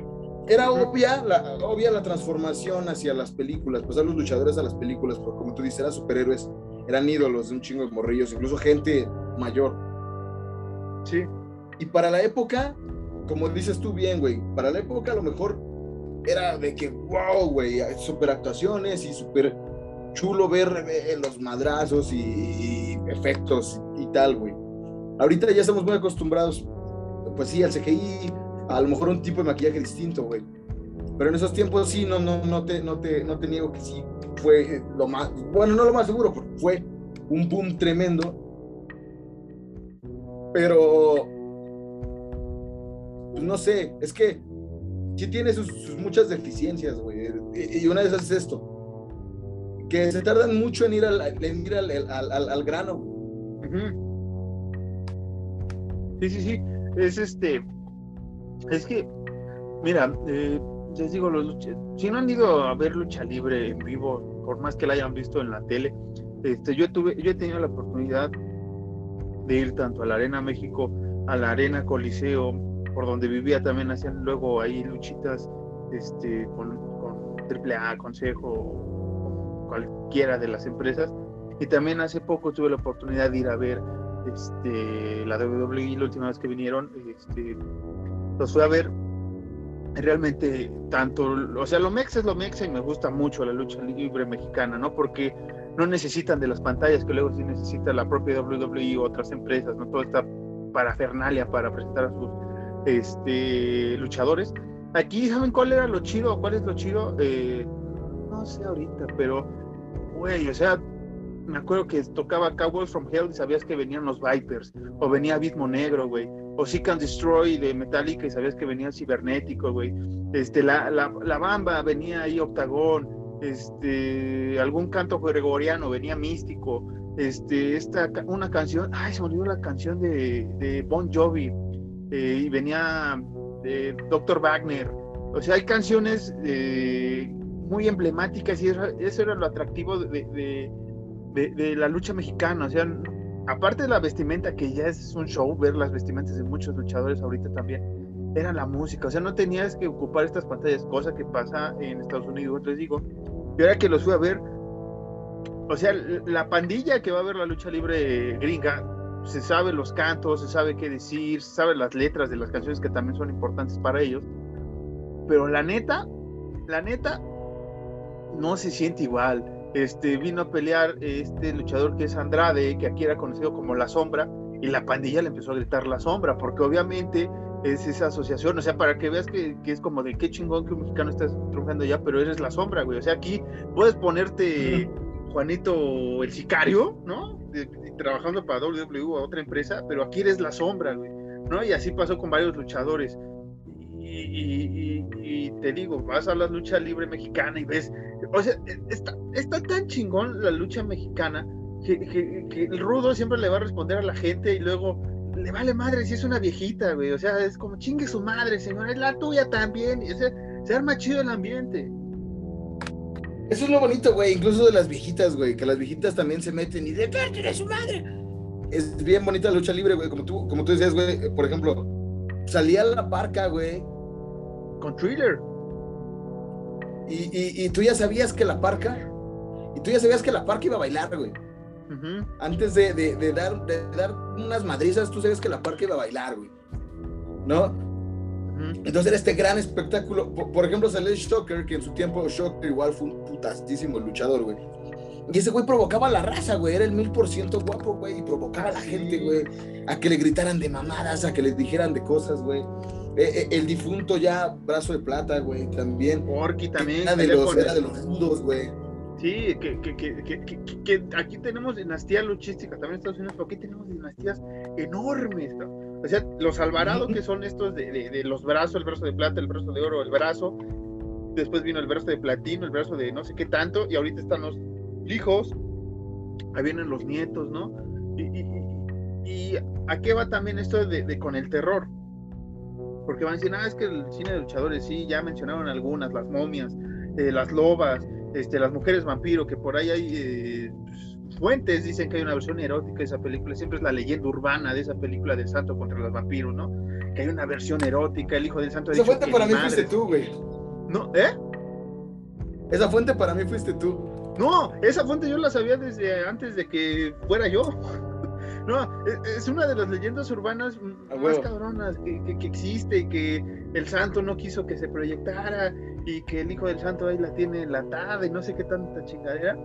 Speaker 1: era obvia la, obvia la transformación hacia las películas, pues a los luchadores a las películas, porque como tú dices, eran superhéroes, eran ídolos de un chingo de morrillos, incluso gente mayor.
Speaker 2: Sí.
Speaker 1: Y para la época, como dices tú bien, güey, para la época a lo mejor era de que, wow, güey, super actuaciones y super chulo ver eh, los madrazos y, efectos y, y tal, güey. Ahorita ya estamos muy acostumbrados, pues sí, al CGI, a lo mejor un tipo de maquillaje distinto, güey. Pero en esos tiempos sí, no, no, no, te, no, te, no te niego que sí fue eh, lo más, bueno, no lo más seguro, fue un boom tremendo. Pero, pues no sé, es que sí tiene sus, muchas deficiencias, güey. Y, una de esas es esto, que se tardan mucho en ir al, en ir al, al, al grano.
Speaker 2: Sí, sí, sí. Es este, es que, mira, eh, les digo, los si no han ido a ver lucha libre en vivo, por más que la hayan visto en la tele, este, yo tuve, yo he tenido la oportunidad de ir tanto a la Arena México, a la Arena Coliseo, por donde vivía también hacían luego ahí luchitas este, con, con AAA, Consejo, cualquiera de las empresas. Y también hace poco tuve la oportunidad de ir a ver este, la WWE, la última vez que vinieron, este, los fui a ver realmente tanto, o sea, lo mexa es lo mexa y me gusta mucho la lucha libre mexicana, ¿no? Porque no necesitan de las pantallas que luego sí necesita la propia WWE u otras empresas, ¿no? Toda esta parafernalia para presentar a sus este, luchadores. Aquí, ¿saben cuál era lo chido? ¿Cuál es lo chido? Eh, no sé ahorita, pero, güey, o sea, me acuerdo que tocaba Cowboys from Hell y sabías que venían los Vipers, o venía Abismo Negro, güey, o Seek and Destroy de Metallica y sabías que venía Cibernético, güey, este, la, la, la Bamba venía ahí Octagón, este, algún canto gregoriano venía Místico, este, esta, una canción, ay, se me olvidó la canción de, de Bon Jovi, eh, y venía de Dr. Wagner, o sea, hay canciones eh, muy emblemáticas y eso, era lo atractivo de de, la lucha mexicana, o sea, aparte de la vestimenta, que ya es un show, ver las vestimentas de muchos luchadores ahorita también, era la música, o sea, no tenías que ocupar estas pantallas, cosa que pasa en Estados Unidos, les digo, y ahora que los fui a ver, o sea, la pandilla que va a ver la lucha libre gringa, se sabe los cantos, se sabe qué decir, se sabe las letras de las canciones que también son importantes para ellos, pero la neta, la neta, no se siente igual este, vino a pelear este luchador que es Andrade, que aquí era conocido como La Sombra, y la pandilla le empezó a gritar La Sombra, porque obviamente es esa asociación, o sea, para que veas que, es como de qué chingón que un mexicano está triunfando ya, pero eres La Sombra, güey, o sea, aquí puedes ponerte Juanito el sicario, ¿no? trabajando para WWE o otra empresa, pero aquí eres La Sombra, güey, ¿no? Y así pasó con varios luchadores. Y, y, te digo, vas a la lucha libre mexicana y ves o sea, está, está tan chingón la lucha mexicana que, que, el rudo siempre le va a responder a la gente y luego le vale madre si es una viejita, güey. O sea, es como chingue su madre, señor, es la tuya también. Y, o sea, se arma chido el ambiente.
Speaker 1: Eso es lo bonito, güey, incluso de las viejitas, güey, que las viejitas también se meten y de parte de su madre. Es bien bonita la lucha libre, güey, como tú, como tú decías, güey, por ejemplo, salía a la parca, güey.
Speaker 2: Con thriller.
Speaker 1: Y, y, tú ya sabías que la parca, y tú ya sabías que la parca iba a bailar, güey. Antes de, de, dar, de dar unas madrizas, tú sabes que la parca iba a bailar, güey. ¿No? Entonces era este gran espectáculo. Por, ejemplo, salió Shocker, que en su tiempo Shocker igual fue un putastísimo luchador, güey. Y ese güey provocaba la raza, güey. Era el mil por ciento guapo, güey. Y provocaba a la gente, güey. A que le gritaran de mamadas, a que le dijeran de cosas, güey. Eh, eh, el difunto ya, brazo de plata, güey, también.
Speaker 2: Porky también.
Speaker 1: Era de, los, era de los rudos, güey.
Speaker 2: Sí, que, que, que, que, aquí tenemos dinastías luchísticas, también en Estados Unidos, pero aquí tenemos dinastías enormes. O sea, los Alvarado, que son estos de, de, los brazos, el brazo de plata, el brazo de oro, el brazo. Después vino el brazo de platino, el brazo de no sé qué tanto, y ahorita están los hijos, ahí vienen los nietos, ¿no? Y, y, a qué va también esto de, con el terror? Porque van a decir, ah, es que el cine de luchadores, sí, ya mencionaron algunas, las momias, eh, las lobas, este, las mujeres vampiro, que por ahí hay eh, pues, fuentes, dicen que hay una versión erótica de esa película, siempre es la leyenda urbana de esa película del santo contra los vampiros, ¿no? Que hay una versión erótica, el hijo del santo.
Speaker 1: Esa fuente para mí fuiste tú, güey.
Speaker 2: ¿No? ¿Eh?
Speaker 1: Esa fuente para mí fuiste tú.
Speaker 2: No, esa fuente yo la sabía desde antes de que fuera yo. No, e, es una de las leyendas urbanas más cabronas que, que, que, existe y que el santo no quiso que se proyectara y que el hijo del santo ahí la tiene enlatada y no sé qué tanta chingadera,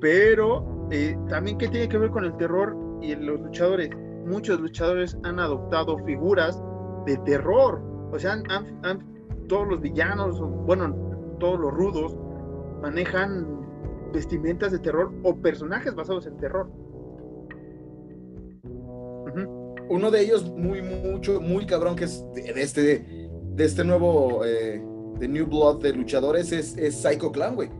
Speaker 2: pero eh, también que tiene que ver con el terror y los luchadores. Muchos luchadores han adoptado figuras de terror, o sea, han, todos los villanos, bueno, todos los rudos manejan vestimentas de terror o personajes basados en terror.
Speaker 1: Uno de ellos muy, mucho, muy cabrón, que es de, este, de este nuevo eh, de New Blood de luchadores es, es Psycho Clown, güey.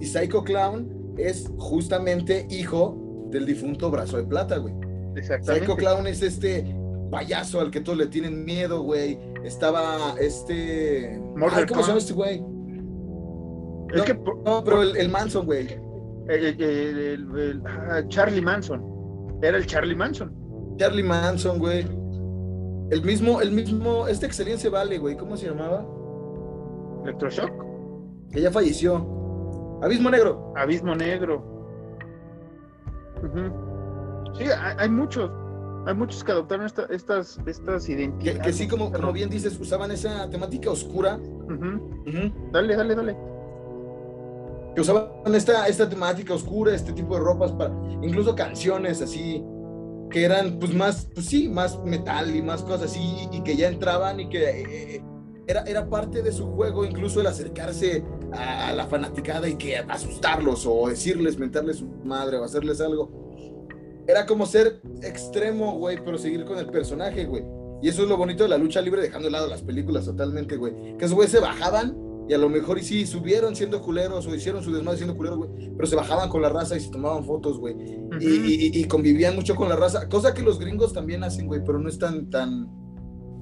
Speaker 1: Y Psycho Clown es justamente hijo del difunto Brazo de Plata, güey. Exactamente. Psycho Clown es este payaso al que todos le tienen miedo, güey. Estaba este. ¿Cómo se llama este güey? Es que. No, pero el, Manson, güey.
Speaker 2: El, ah, Charlie Manson. Era el Charlie Manson.
Speaker 1: Charlie Manson, güey. El mismo, el mismo, este excelencia vale, güey. ¿Cómo se llamaba?
Speaker 2: Electroshock.
Speaker 1: Que ya falleció. Abismo Negro.
Speaker 2: Abismo Negro. Sí, hay, muchos. Hay muchos que adoptaron estas, estas identidades.
Speaker 1: Que, sí, como, como bien dices, usaban esa temática oscura.
Speaker 2: Dale, dale, dale.
Speaker 1: Que usaban esta, esta temática oscura, este tipo de ropas, para incluso canciones así, que eran pues más, pues sí, más metal y más cosas así, y, que ya entraban y que eh, era, parte de su juego, incluso el acercarse a, la fanaticada y que asustarlos o decirles, mentarles su madre o hacerles algo. Era como ser extremo, güey, pero seguir con el personaje, güey. Y eso es lo bonito de la lucha libre, dejando de lado las películas totalmente, güey. Que esos güeyes se bajaban y a lo mejor y sí, subieron siendo culeros o hicieron su desmadre siendo culeros, güey. Pero se bajaban con la raza y se tomaban fotos, güey. y, y, convivían mucho con la raza. Cosa que los gringos también hacen, güey, pero no es tan, tan,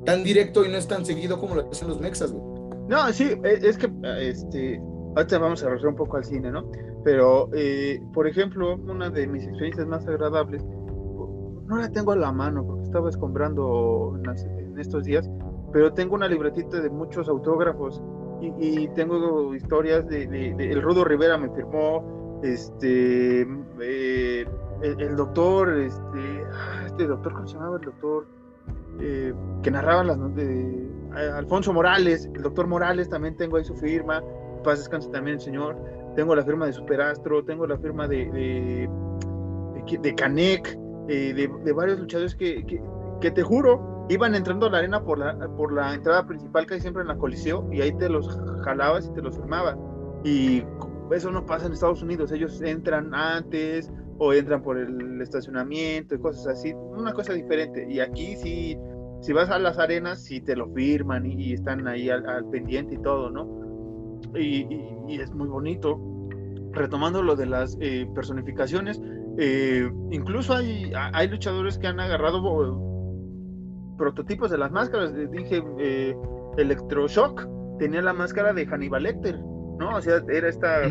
Speaker 1: tan directo y no es tan seguido como lo hacen los mexas, güey.
Speaker 2: No, sí, e, es que, este, ahorita vamos a regresar un poco al cine, ¿no? Pero, eh, por ejemplo, una de mis experiencias más agradables, no la tengo a la mano porque estaba escombrando en, estos días, pero tengo una libretita de muchos autógrafos y, tengo historias de, El Rudo Rivera me firmó, este, eh, el, doctor, este, ah, este doctor, ¿cómo se llamaba el doctor? Eh, que narraban las de Alfonso Morales, el doctor Morales, también tengo ahí su firma, paz descanse también el señor, tengo la firma de Superastro, tengo la firma de, de, de, Canek, eh, de, varios luchadores que, que, te juro, iban entrando a la arena por la, por la entrada principal, casi siempre en la Coliseo, y ahí te los jalabas y te los firmaba. Y eso no pasa en Estados Unidos, ellos entran antes, o entran por el estacionamiento y cosas así, una cosa diferente. Y aquí sí, si vas a las arenas, sí te lo firman y, están ahí al, pendiente y todo, ¿no? y, es muy bonito. Retomando lo de las eh, personificaciones, eh, incluso hay, hay luchadores que han agarrado prototipos de las máscaras. Dije, eh, Electroshock tenía la máscara de Hannibal Lecter, ¿no? O sea, era esta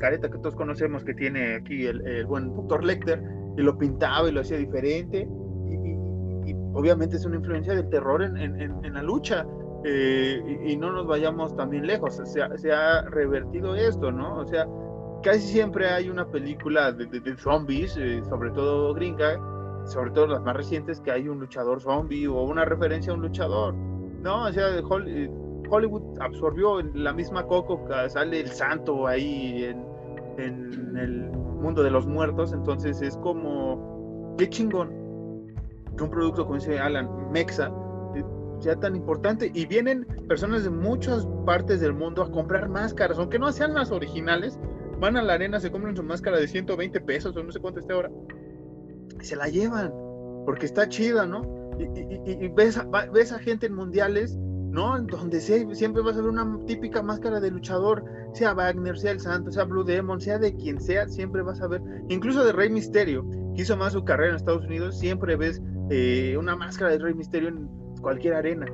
Speaker 2: careta que todos conocemos que tiene aquí el, buen Dr. Lecter, y lo pintaba y lo hacía diferente. Y, obviamente es una influencia del terror en, en, la lucha. Eh, y, no nos vayamos también lejos, se ha, se ha revertido esto, ¿no? O sea, casi siempre hay una película de, zombies, eh, sobre todo gringa, sobre todo las más recientes, que hay un luchador zombie o una referencia a un luchador. No, o sea, eh, Hollywood absorbió la misma Coco, sale el santo ahí en, en el mundo de los muertos, entonces es como, qué chingón que un producto, como dice Alan, Mexa, eh, sea tan importante. Y vienen personas de muchas partes del mundo a comprar máscaras, aunque no sean las originales, van a la arena, se compran su máscara de 120 pesos o no sé cuánto esté ahora, y se la llevan, porque está chida, ¿no? Y, ves, a, ves, a, gente en mundiales, ¿no? Donde siempre vas a ver una típica máscara de luchador, sea Wagner, sea el Santo, sea Blue Demon, sea de quien sea, siempre vas a ver, incluso de Rey Misterio, que hizo más su carrera en Estados Unidos, siempre ves eh, una máscara de Rey Misterio en cualquier arena.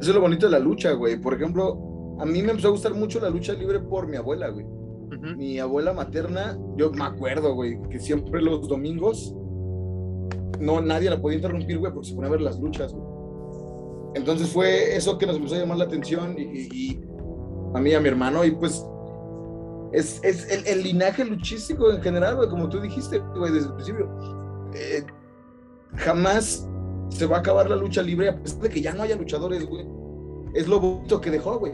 Speaker 1: Eso es lo bonito de la lucha, güey. Por ejemplo, a mí me empezó a gustar mucho la lucha libre por mi abuela, güey. Mi abuela materna, yo me acuerdo, güey, que siempre los domingos no nadie la podía interrumpir, güey, porque se ponía a ver las luchas, güey. Entonces fue eso que nos empezó a llamar la atención y, a mí, a mi hermano, y pues es, es el, linaje luchístico en general, güey, como tú dijiste, güey, desde el principio. Eh, jamás se va a acabar la lucha libre a pesar de que ya no haya luchadores, güey. Es lo bonito que dejó, güey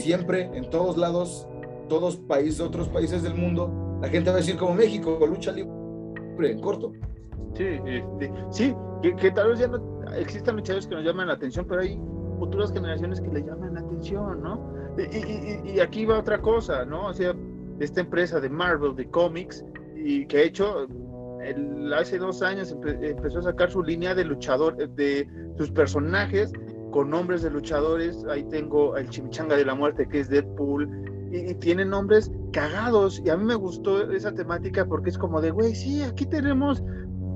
Speaker 1: siempre, en todos lados, todos países, otros países del mundo, la gente va a decir como México, lucha libre, en corto.
Speaker 2: Sí, este, sí, que, tal vez ya no existan luchadores que nos llaman la atención, pero hay futuras generaciones que le llaman la atención, ¿no? Y, aquí va otra cosa, ¿no? O sea, esta empresa de Marvel, de cómics, y que ha hecho, hace dos años empezó a sacar su línea de luchador, de sus personajes con nombres de luchadores. Ahí tengo el Chimichanga de la Muerte, que es Deadpool, y, tiene nombres cagados. Y a mí me gustó esa temática porque es como de, güey, sí, aquí tenemos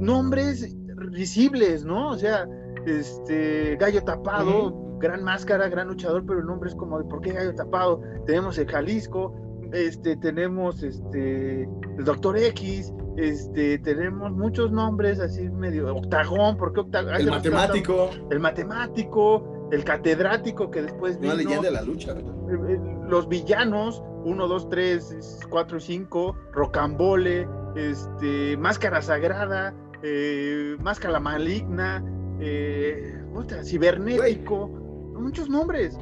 Speaker 2: nombres visibles, ¿no? O sea, este, Gallo Tapado, gran máscara, gran luchador, pero el nombre es como de, ¿por qué Gallo Tapado? Tenemos el Jalisco, este, tenemos este, el Doctor X, este, tenemos muchos nombres así medio octagón, porque octagón?
Speaker 1: El matemático.
Speaker 2: El matemático, el catedrático que después
Speaker 1: vino. Una leyenda de la lucha. Eh,
Speaker 2: eh, los villanos, 1, 2, 3, 4, 5, Rocambole, este, Máscara Sagrada, eh, Máscara Maligna, eh, Cibernético, muchos nombres.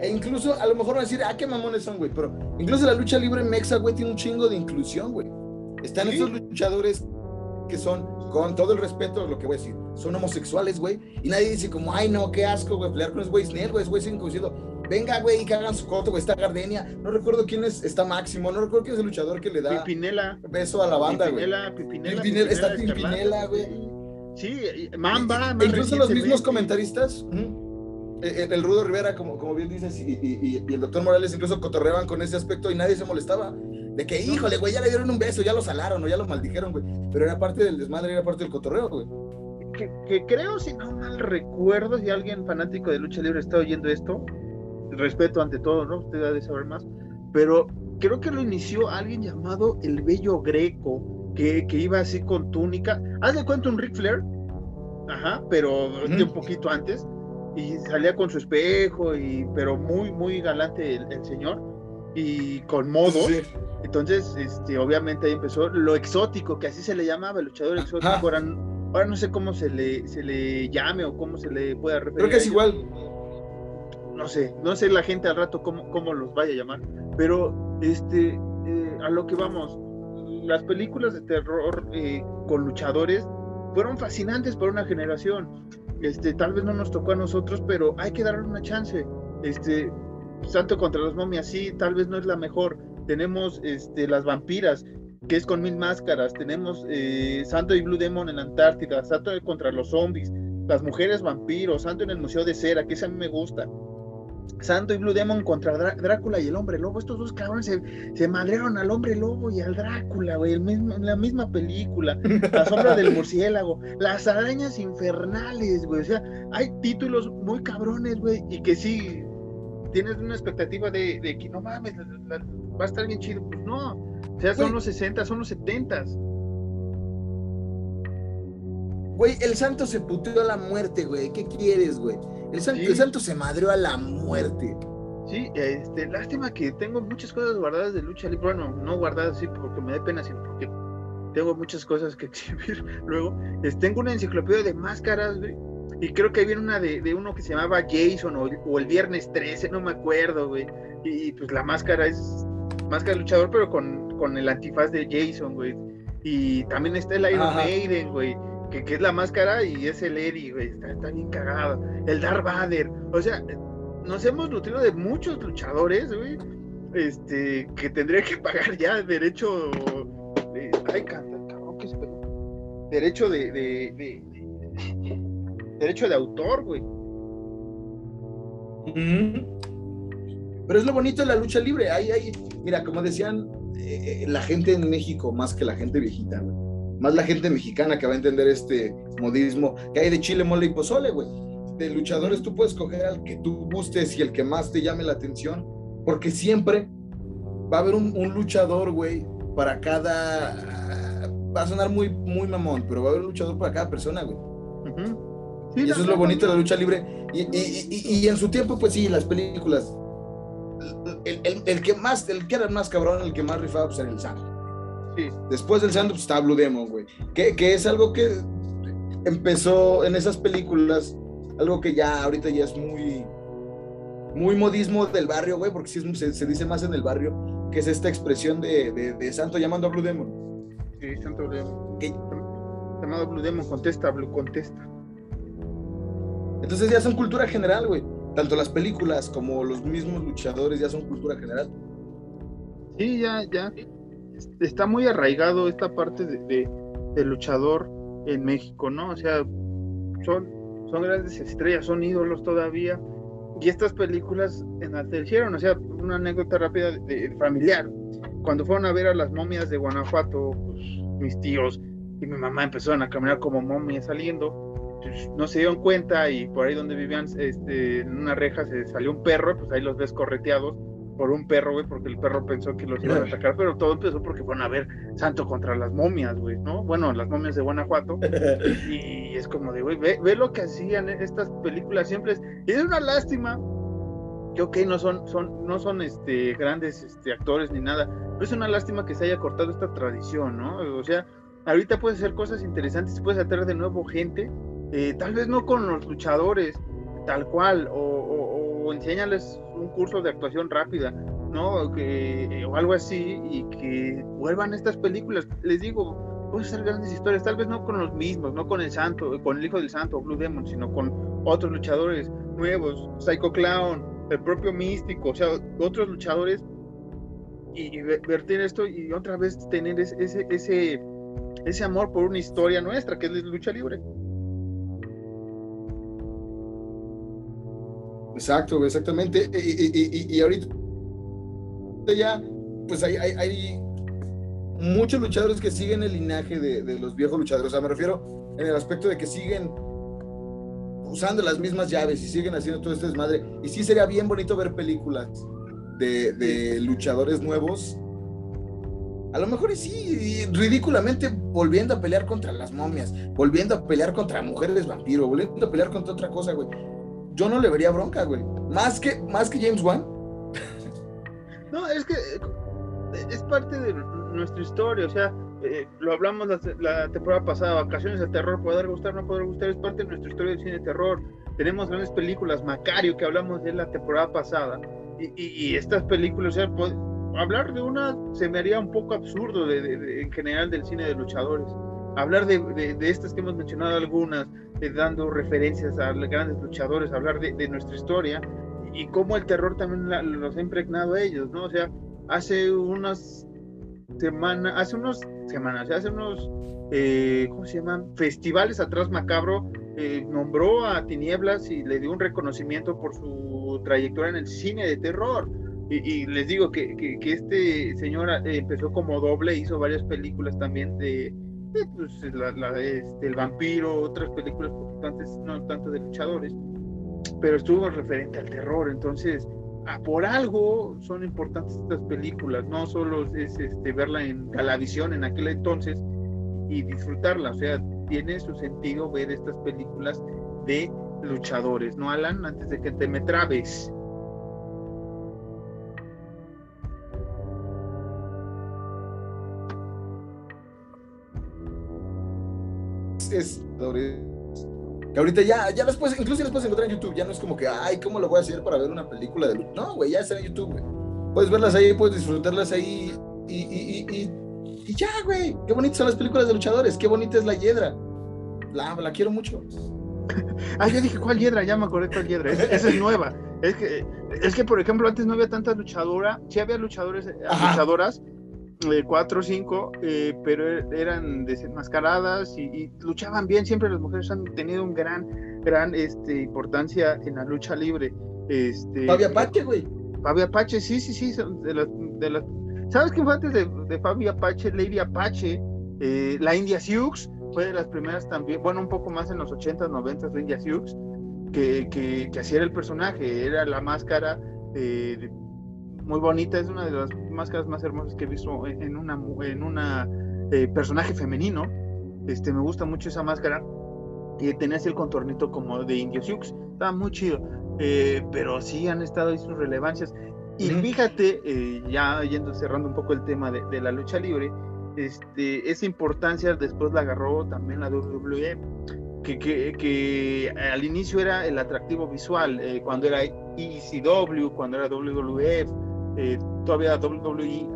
Speaker 1: E incluso, a lo mejor van a decir, ah, qué mamones son, güey. Pero incluso la lucha libre mexa, güey, tiene un chingo de inclusión, güey. Están esos luchadores que son, con todo el respeto, lo que voy a decir, son homosexuales, güey. Y nadie dice como, ay, no, qué asco, güey, pelear con esos güeyes. Nel, güey, güey, siguen diciendo, venga, güey, que hagan su coto, güey. Está Gardenia. No recuerdo quién es, está Máximo. No recuerdo quién es el luchador que le da
Speaker 2: Pipinela.
Speaker 1: beso a la banda, güey.
Speaker 2: Pipinela, Pipinela,
Speaker 1: Pipinela, Está Pipinela, güey.
Speaker 2: Sí, Mamba.
Speaker 1: E incluso los mismos comentaristas el, Rudo Rivera, como, como bien dices, y, el doctor Morales incluso cotorreaban con ese aspecto y nadie se molestaba. De que, híjole, güey, ya le dieron un beso, ya lo salaron o ya lo maldijeron, güey. Pero era parte del desmadre, era parte del cotorreo, güey.
Speaker 2: Que, creo, si no mal recuerdo, si alguien fanático de lucha libre está oyendo esto, respeto ante todo, ¿no? Usted ha de saber más. Pero creo que lo inició alguien llamado el Bello Greco, que, que iba así con túnica. Haz de cuenta un Ric Flair, ajá, pero un poquito antes y salía con su espejo, y, pero muy, muy galante el, señor y con modo. Entonces, este, obviamente ahí empezó lo exótico, que así se le llamaba, el luchador exótico. Ahora, no sé cómo se le, se le llame o cómo se le pueda referir.
Speaker 1: Creo que es igual.
Speaker 2: No sé, no sé la gente al rato cómo, cómo los vaya a llamar, pero este, eh, a lo que vamos, las películas de terror eh, con luchadores fueron fascinantes por una generación. Este, tal vez no nos tocó a nosotros, pero hay que darle una chance. Este, Santo contra los momias, sí, tal vez no es la mejor. Tenemos este, las vampiras, que es con mil máscaras. Tenemos eh, Santo y Blue Demon en la Antártida, Santo contra los zombies, las mujeres vampiros, Santo en el Museo de Cera, que esa a mí me gusta. Santo y Blue Demon contra Drácula y el hombre lobo. Estos dos cabrones se, se madrearon al hombre lobo y al Drácula, güey. la misma película. La sombra del murciélago. Las arañas infernales, güey. O sea, hay títulos muy cabrones, güey. Y que sí tienes una expectativa de, que no mames, va a estar bien chido. Pues no. O sea, son los 60, son los 70.
Speaker 1: Güey, el santo se puteó a la muerte, güey. ¿Qué quieres, güey? El santo, se madreó a la muerte.
Speaker 2: Sí, este, lástima que tengo muchas cosas guardadas de lucha libre. Bueno, no guardadas sí porque me dé pena, sino porque tengo muchas cosas que exhibir. Luego, tengo una enciclopedia de máscaras, güey. Y creo que viene una de, uno que se llamaba Jason o, el viernes 13, no me acuerdo, güey. Y, pues la máscara es máscara luchador, pero con, con el antifaz de Jason, güey. Y también está el Iron Maiden, güey que, es la máscara y es el Eddie, güey, está, bien cagado. El Darth Vader, o sea, nos hemos nutrido de muchos luchadores, güey, este, que tendría que pagar ya derecho, de, ay, canta, cabrón, que derecho de, de, derecho de autor, güey.
Speaker 1: Pero es lo bonito de la lucha libre. Ahí, ahí, mira, como decían eh, la gente en México, más que la gente viejita, güey más la gente mexicana que va a entender este modismo que hay de chile, mole y pozole, güey. De luchadores tú puedes coger al que tú gustes y el que más te llame la atención, porque siempre va a haber un, luchador, güey, para cada... Va a sonar muy, muy mamón, pero va a haber un luchador para cada persona, güey. y eso es lo bonito de la lucha libre. Y, en su tiempo, pues sí, las películas. El, que más, el que era más cabrón, el que más rifaba, pues era el Santo. Después del Santo pues, está Blue Demon, güey. Que, que, es algo que empezó en esas películas, algo que ya ahorita ya es muy, muy modismo del barrio, güey, porque sí se, dice más en el barrio, que es esta expresión de, de, Santo llamando a Blue Demon.
Speaker 2: Sí, Santo Blue Demon. Llamado Blue Demon, contesta, Blue, contesta.
Speaker 1: Entonces ya son cultura general, güey. Tanto las películas como los mismos luchadores ya son cultura general.
Speaker 2: Sí, ya, ya está muy arraigado esta parte de, de, luchador en México, ¿no? O sea, son, son grandes estrellas, son ídolos todavía. Y estas películas enaltecieron, o sea, una anécdota rápida de, familiar. Cuando fueron a ver a las momias de Guanajuato, pues, mis tíos y mi mamá empezaron a caminar como momias saliendo, no se dieron cuenta y por ahí donde vivían, este, en una reja se salió un perro, pues ahí los ves correteados por un perro, güey, porque el perro pensó que los iban a atacar, pero todo empezó porque fueron a ver Santo contra las momias, güey, ¿no? Bueno, las momias de Guanajuato. y es como de, güey, ve, lo que hacían estas películas siempre. y es una lástima que, ok, no son, son, no son este, grandes este, actores ni nada, pero es una lástima que se haya cortado esta tradición, ¿no? O sea, ahorita puedes hacer cosas interesantes, puedes atraer de nuevo gente, eh, tal vez no con los luchadores, tal cual, o o un curso de actuación rápida, ¿no? Que, o algo así, y que vuelvan estas películas. Les digo, pueden ser grandes historias, tal vez no con los mismos, no con el santo, con el hijo del santo, Blue Demon, sino con otros luchadores nuevos, Psycho Clown, el propio místico, o sea, otros luchadores, y, vertir esto y otra vez tener ese, ese, ese amor por una historia nuestra, que es la lucha libre.
Speaker 1: Exacto, exactamente. Y, ahorita ya, pues hay, hay, muchos luchadores que siguen el linaje de, los viejos luchadores. O sea, me refiero en el aspecto de que siguen usando las mismas llaves y siguen haciendo todo este desmadre. Y sí sería bien bonito ver películas de, luchadores nuevos. A lo mejor sí, ridículamente volviendo a pelear contra las momias, volviendo a pelear contra mujeres vampiro, volviendo a pelear contra otra cosa, güey yo no le vería bronca, güey. Más que, más que James Wan.
Speaker 2: no, es que eh, es parte de nuestra historia, o sea, eh, lo hablamos la, temporada pasada, Vacaciones de Terror, poder gustar, no poder gustar, es parte de nuestra historia del cine de terror. Tenemos grandes películas, Macario, que hablamos de la temporada pasada, y, estas películas, o sea, hablar de una se me haría un poco absurdo en general del cine de luchadores. Hablar de estas que hemos mencionado algunas, dando referencias a grandes luchadores, hablar de, nuestra historia y cómo el terror también los ha impregnado a ellos, ¿no? O sea, hace unas semanas, hace unos semanas, eh, ¿cómo se llaman? Festivales atrás macabro, eh, nombró a Tinieblas y le dio un reconocimiento por su trayectoria en el cine de terror. Y, les digo que, que, este señor eh, empezó como doble, hizo varias películas también de, pues, este, El vampiro, otras películas antes, no tanto de luchadores, pero estuvo referente al terror. Entonces, por algo son importantes estas películas, no solo es este, verla en Galavisión en aquel entonces y disfrutarla, o sea, tiene su sentido ver estas películas de luchadores, ¿no, Alan? Antes de que te me trabes.
Speaker 1: Es, que ahorita ya, ya después, incluso después encontrar en YouTube, ya no es como que, ay, ¿cómo lo voy a hacer para ver una película de lucha? No, güey, ya está en YouTube, güey. Puedes verlas ahí, puedes disfrutarlas ahí y, y, y, y ya, güey. Qué bonitas son las películas de luchadores, qué bonita es la hiedra. La, la quiero mucho.
Speaker 2: ah, yo dije, ¿cuál hiedra? Ya me acordé cuál hiedra. esa es nueva. Es que, es que, por ejemplo, antes no había tanta luchadora. Sí había luchadores, eh, luchadoras, eh, cuatro o cinco, eh, pero eran desenmascaradas y, luchaban bien. Siempre las mujeres han tenido un gran, gran este, importancia en la lucha libre. Este,
Speaker 1: Fabi Apache, güey.
Speaker 2: Fabi Apache, sí, sí, sí. De las, de las ¿Sabes quién fue antes de, de Fabi Apache? Lady Apache, eh, la India Sioux, fue de las primeras también, bueno, un poco más en los 80s, 90s, la India Sioux, que, que, que hacía el personaje, era la máscara eh, muy bonita, es una de las máscaras más hermosas que he visto en una, en una eh, personaje femenino. Este, me gusta mucho esa máscara y tenía así el contornito como de India Sioux, estaba muy chido. pero sí han estado ahí sus relevancias. Y fíjate, eh, ya yendo cerrando un poco el tema de, la lucha libre, este, esa importancia después la agarró también la WWE, que, que, que al inicio era el atractivo visual, eh, cuando era ECW, cuando era WWF, eh, todavía WWE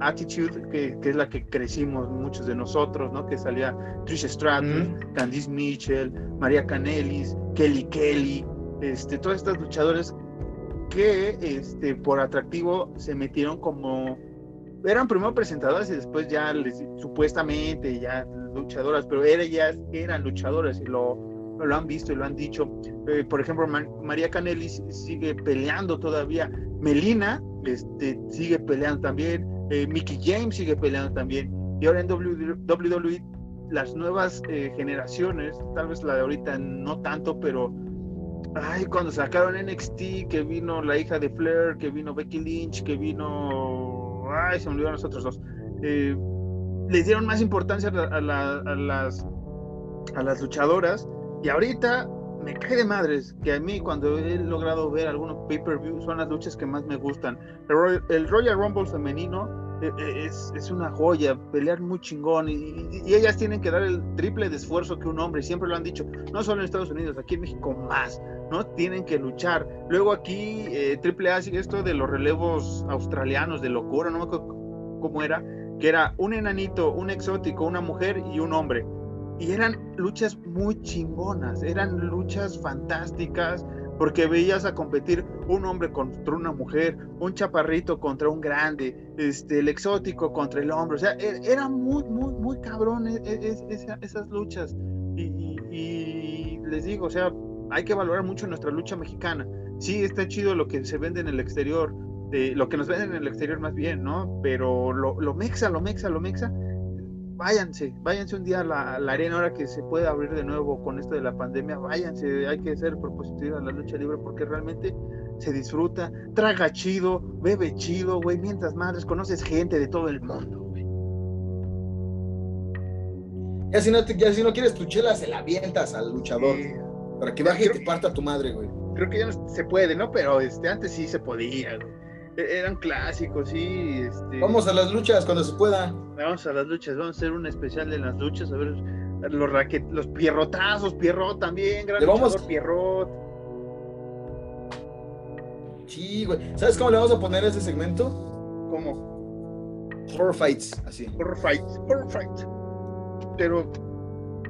Speaker 2: Attitude, que, que, es la que crecimos muchos de nosotros, ¿no? Que salía Trish Stratus, Candice Mitchell, María Canelis, Kelly Kelly, este, todas estas luchadoras que este, por atractivo se metieron como eran primero presentadoras y después ya les, supuestamente ya luchadoras, pero ellas eran luchadoras y lo, lo han visto y lo han dicho. Eh, por ejemplo, María Canelli sigue peleando todavía, Melina este, sigue peleando también, eh, Mickey James sigue peleando también, y ahora en WWE las nuevas eh, generaciones, tal vez la de ahorita no tanto, pero Ay, cuando sacaron NXT, que vino la hija de Flair, que vino Becky Lynch, que vino. Ay, se olvidaron nosotros dos. Eh, les dieron más importancia a, las, a las luchadoras. Y ahorita me cae de madres que a mí, cuando he logrado ver algunos pay-per-view, son las luchas que más me gustan. el Royal Rumble femenino e, e, es, una joya, pelear muy chingón y, ellas tienen que dar el triple de esfuerzo que un hombre, siempre lo han dicho, no solo en Estados Unidos, aquí en México más, ¿no? Tienen que luchar. Luego aquí eh, Triple A sigue esto de los relevos australianos de locura, no me acuerdo cómo era, que era un enanito, un exótico, una mujer y un hombre. Y eran luchas muy chingonas, eran luchas fantásticas, porque veías a competir un hombre contra una mujer, un chaparrito contra un grande, este, el exótico contra el hombre, o sea, e, era muy, muy, muy cabrón e, e, esas luchas. Y, les digo, o sea, hay que valorar mucho nuestra lucha mexicana. Sí, está chido lo que se vende en el exterior, lo que nos venden en el exterior más bien, ¿no? Pero lo, lo mexa, lo mexa, lo mexa, váyanse, váyanse un día a la, arena ahora que se puede abrir de nuevo con esto de la pandemia, váyanse, hay que ser propositiva en la lucha libre porque realmente se disfruta, traga chido, bebe chido, güey, mientras madres, conoces gente de todo el mundo, güey.
Speaker 1: Ya si no, ya si no quieres tu chela, se la avientas al luchador. Para que baje y te parta tu madre, güey.
Speaker 2: Creo que ya no se puede, ¿no? Pero este, antes sí se podía, güey. E-, eran clásicos, sí. Este...
Speaker 1: Vamos a las luchas cuando se pueda.
Speaker 2: Vamos a las luchas, vamos a hacer un especial de las luchas, a ver los raquet, los pierrotazos, Pierrot también, gran vamos... Pierrot.
Speaker 1: Sí, güey. ¿Sabes cómo le vamos a poner a ese segmento?
Speaker 2: ¿Cómo?
Speaker 1: Horror fights, así.
Speaker 2: Horror fights, horror fights. Pero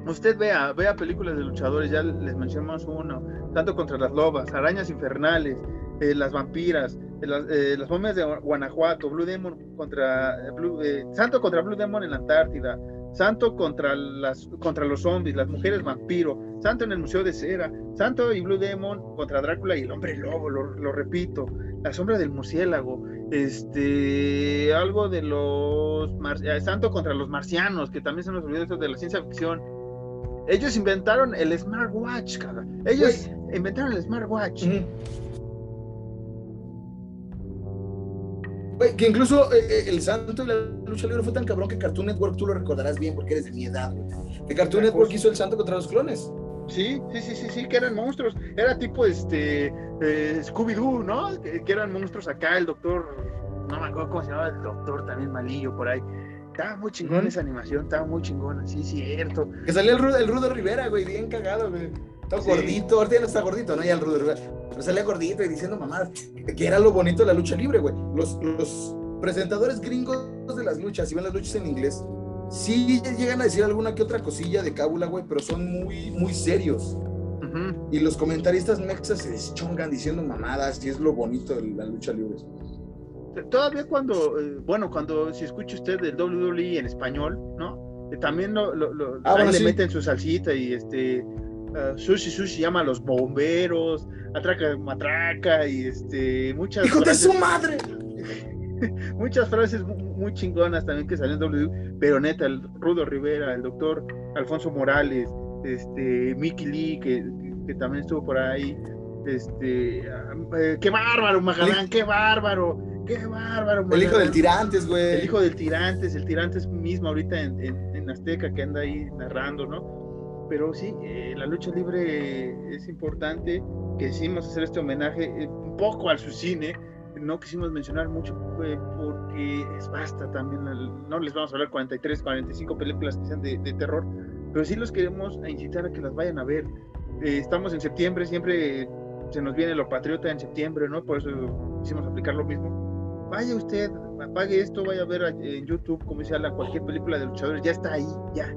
Speaker 2: usted vea, vea películas de luchadores, ya les mencionamos uno, tanto contra las lobas, arañas infernales, eh, las vampiras, las, eh, momias de Guanajuato, Blue Demon contra Blue, Santo contra Blue Demon en la Antártida, Santo contra, las, contra los zombies, las mujeres vampiro, Santo en el Museo de Cera, Santo y Blue Demon contra Drácula y el hombre lobo, lo, repito, la sombra del murciélago, este, algo de los, eh, Santo contra los marcianos, que también se nos olvidó de la ciencia ficción. Ellos inventaron el smartwatch, cara. Ellos inventaron el smartwatch.
Speaker 1: Que incluso eh, eh, el santo y la lucha libre fue tan cabrón que Cartoon Network, tú lo recordarás bien porque eres de mi edad, Que Cartoon Network hizo el santo contra los clones.
Speaker 2: Sí, sí, sí, sí, sí, que eran monstruos. Era tipo este eh, Scooby-Doo, ¿no? Que, eran monstruos acá, el doctor, no me acuerdo cómo se llamaba el doctor, también malillo por ahí. Estaba muy chingón esa animación, estaba muy chingona, sí, cierto.
Speaker 1: Que salía el, el Rudo Rivera, güey, bien cagado, güey. Estaba gordito, ahorita ya no está gordito, ¿no? Ya el Rivera. Pero salía gordito y diciendo mamá, que era lo bonito de la lucha libre, güey. Los, los presentadores gringos de las luchas, si ven las luchas en inglés, sí llegan a decir alguna que otra cosilla de cábula, güey, pero son muy, muy serios. Y los comentaristas mexas se deschongan diciendo mamadas y es lo bonito de la lucha libre.
Speaker 2: Todavía cuando, eh, bueno, cuando si escucha usted el WWE en español, ¿no? Eh, también lo, lo, ah, le meten su salsita y este uh, sushi sushi llama a los bomberos, atraca matraca y este muchas
Speaker 1: ¡Hijo de su madre!
Speaker 2: muchas frases muy chingonas también que salen en W, pero neta, el Rudo Rivera, el doctor Alfonso Morales, este, Mickey Lee, que, que también estuvo por ahí, este, eh, qué bárbaro, Magalán, qué bárbaro, qué bárbaro.
Speaker 1: El hijo del Tirantes, güey.
Speaker 2: El hijo del Tirantes, el Tirantes mismo ahorita en, en, Azteca que anda ahí narrando, ¿no? Pero sí, eh, la lucha libre es importante, que decidimos hacer este homenaje eh, un poco al su cine, no quisimos mencionar mucho porque es basta también, no les vamos a hablar 43, 45 películas que sean de, terror, pero sí los queremos incitar a que las vayan a ver. Eh, estamos en septiembre, siempre se nos viene lo patriota en septiembre, ¿no? Por eso quisimos aplicar lo mismo. Vaya usted, apague esto, vaya a ver en YouTube como se habla cualquier película de luchadores, ya está ahí, ya.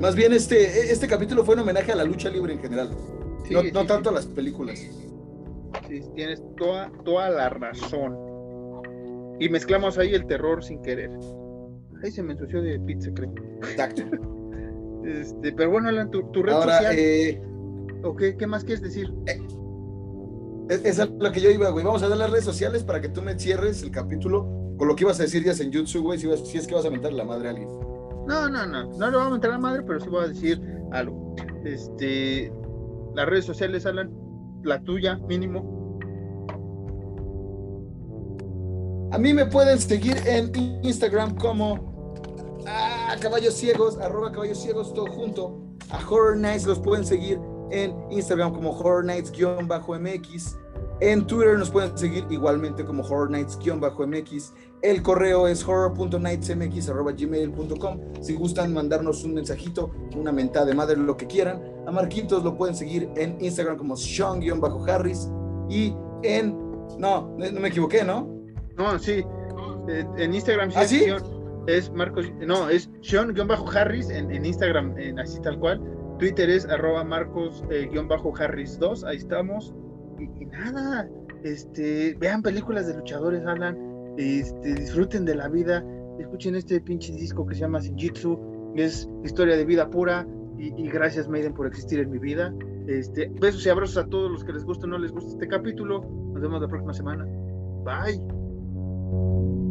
Speaker 1: Más bien este, este capítulo fue en homenaje a la lucha libre en general, no, tanto a las películas
Speaker 2: tienes toda, toda la razón. Y mezclamos ahí el terror sin querer. Ahí se me ensució de pizza, creo.
Speaker 1: Exacto.
Speaker 2: este, pero bueno, Alan, tu, red social. Eh, qué, más quieres decir? Eh,
Speaker 1: es lo que yo iba, güey. Vamos a dar las redes sociales para que tú me cierres el capítulo con lo que ibas a decir ya en YouTube, güey, si, si, es que vas a mentar la madre a alguien.
Speaker 2: No, no, no. No le voy a mentar la madre, pero sí voy a decir algo. Este, las redes sociales, Alan, la tuya, mínimo.
Speaker 1: A mí me pueden seguir en Instagram como ah, caballos ciegos, arroba caballos ciegos, todo junto. A Horror Nights los pueden seguir en Instagram como Horror Nights-MX. En Twitter nos pueden seguir igualmente como Horror Nights-MX. El correo es horror.nightsmx.gmail.com. Si gustan mandarnos un mensajito, una mentada de madre, lo que quieran. A Marquitos lo pueden seguir en Instagram como Sean-Harris. Y en. No, no me equivoqué, ¿no?
Speaker 2: No, sí. Eh, en Instagram sí,
Speaker 1: ¿Ah,
Speaker 2: es, Marcos. No, es Sean-Harris en, en, Instagram, en, así tal cual. Twitter es arroba Marcos-Harris2. Ahí estamos. Nada. Este, vean películas de luchadores, Alan. Este, disfruten de la vida. Escuchen este pinche disco que se llama Shinjitsu. Es historia de vida pura. Y, gracias, Maiden, por existir en mi vida. Este, besos y abrazos a todos los que les guste o no les guste este capítulo. Nos vemos la próxima semana. Bye.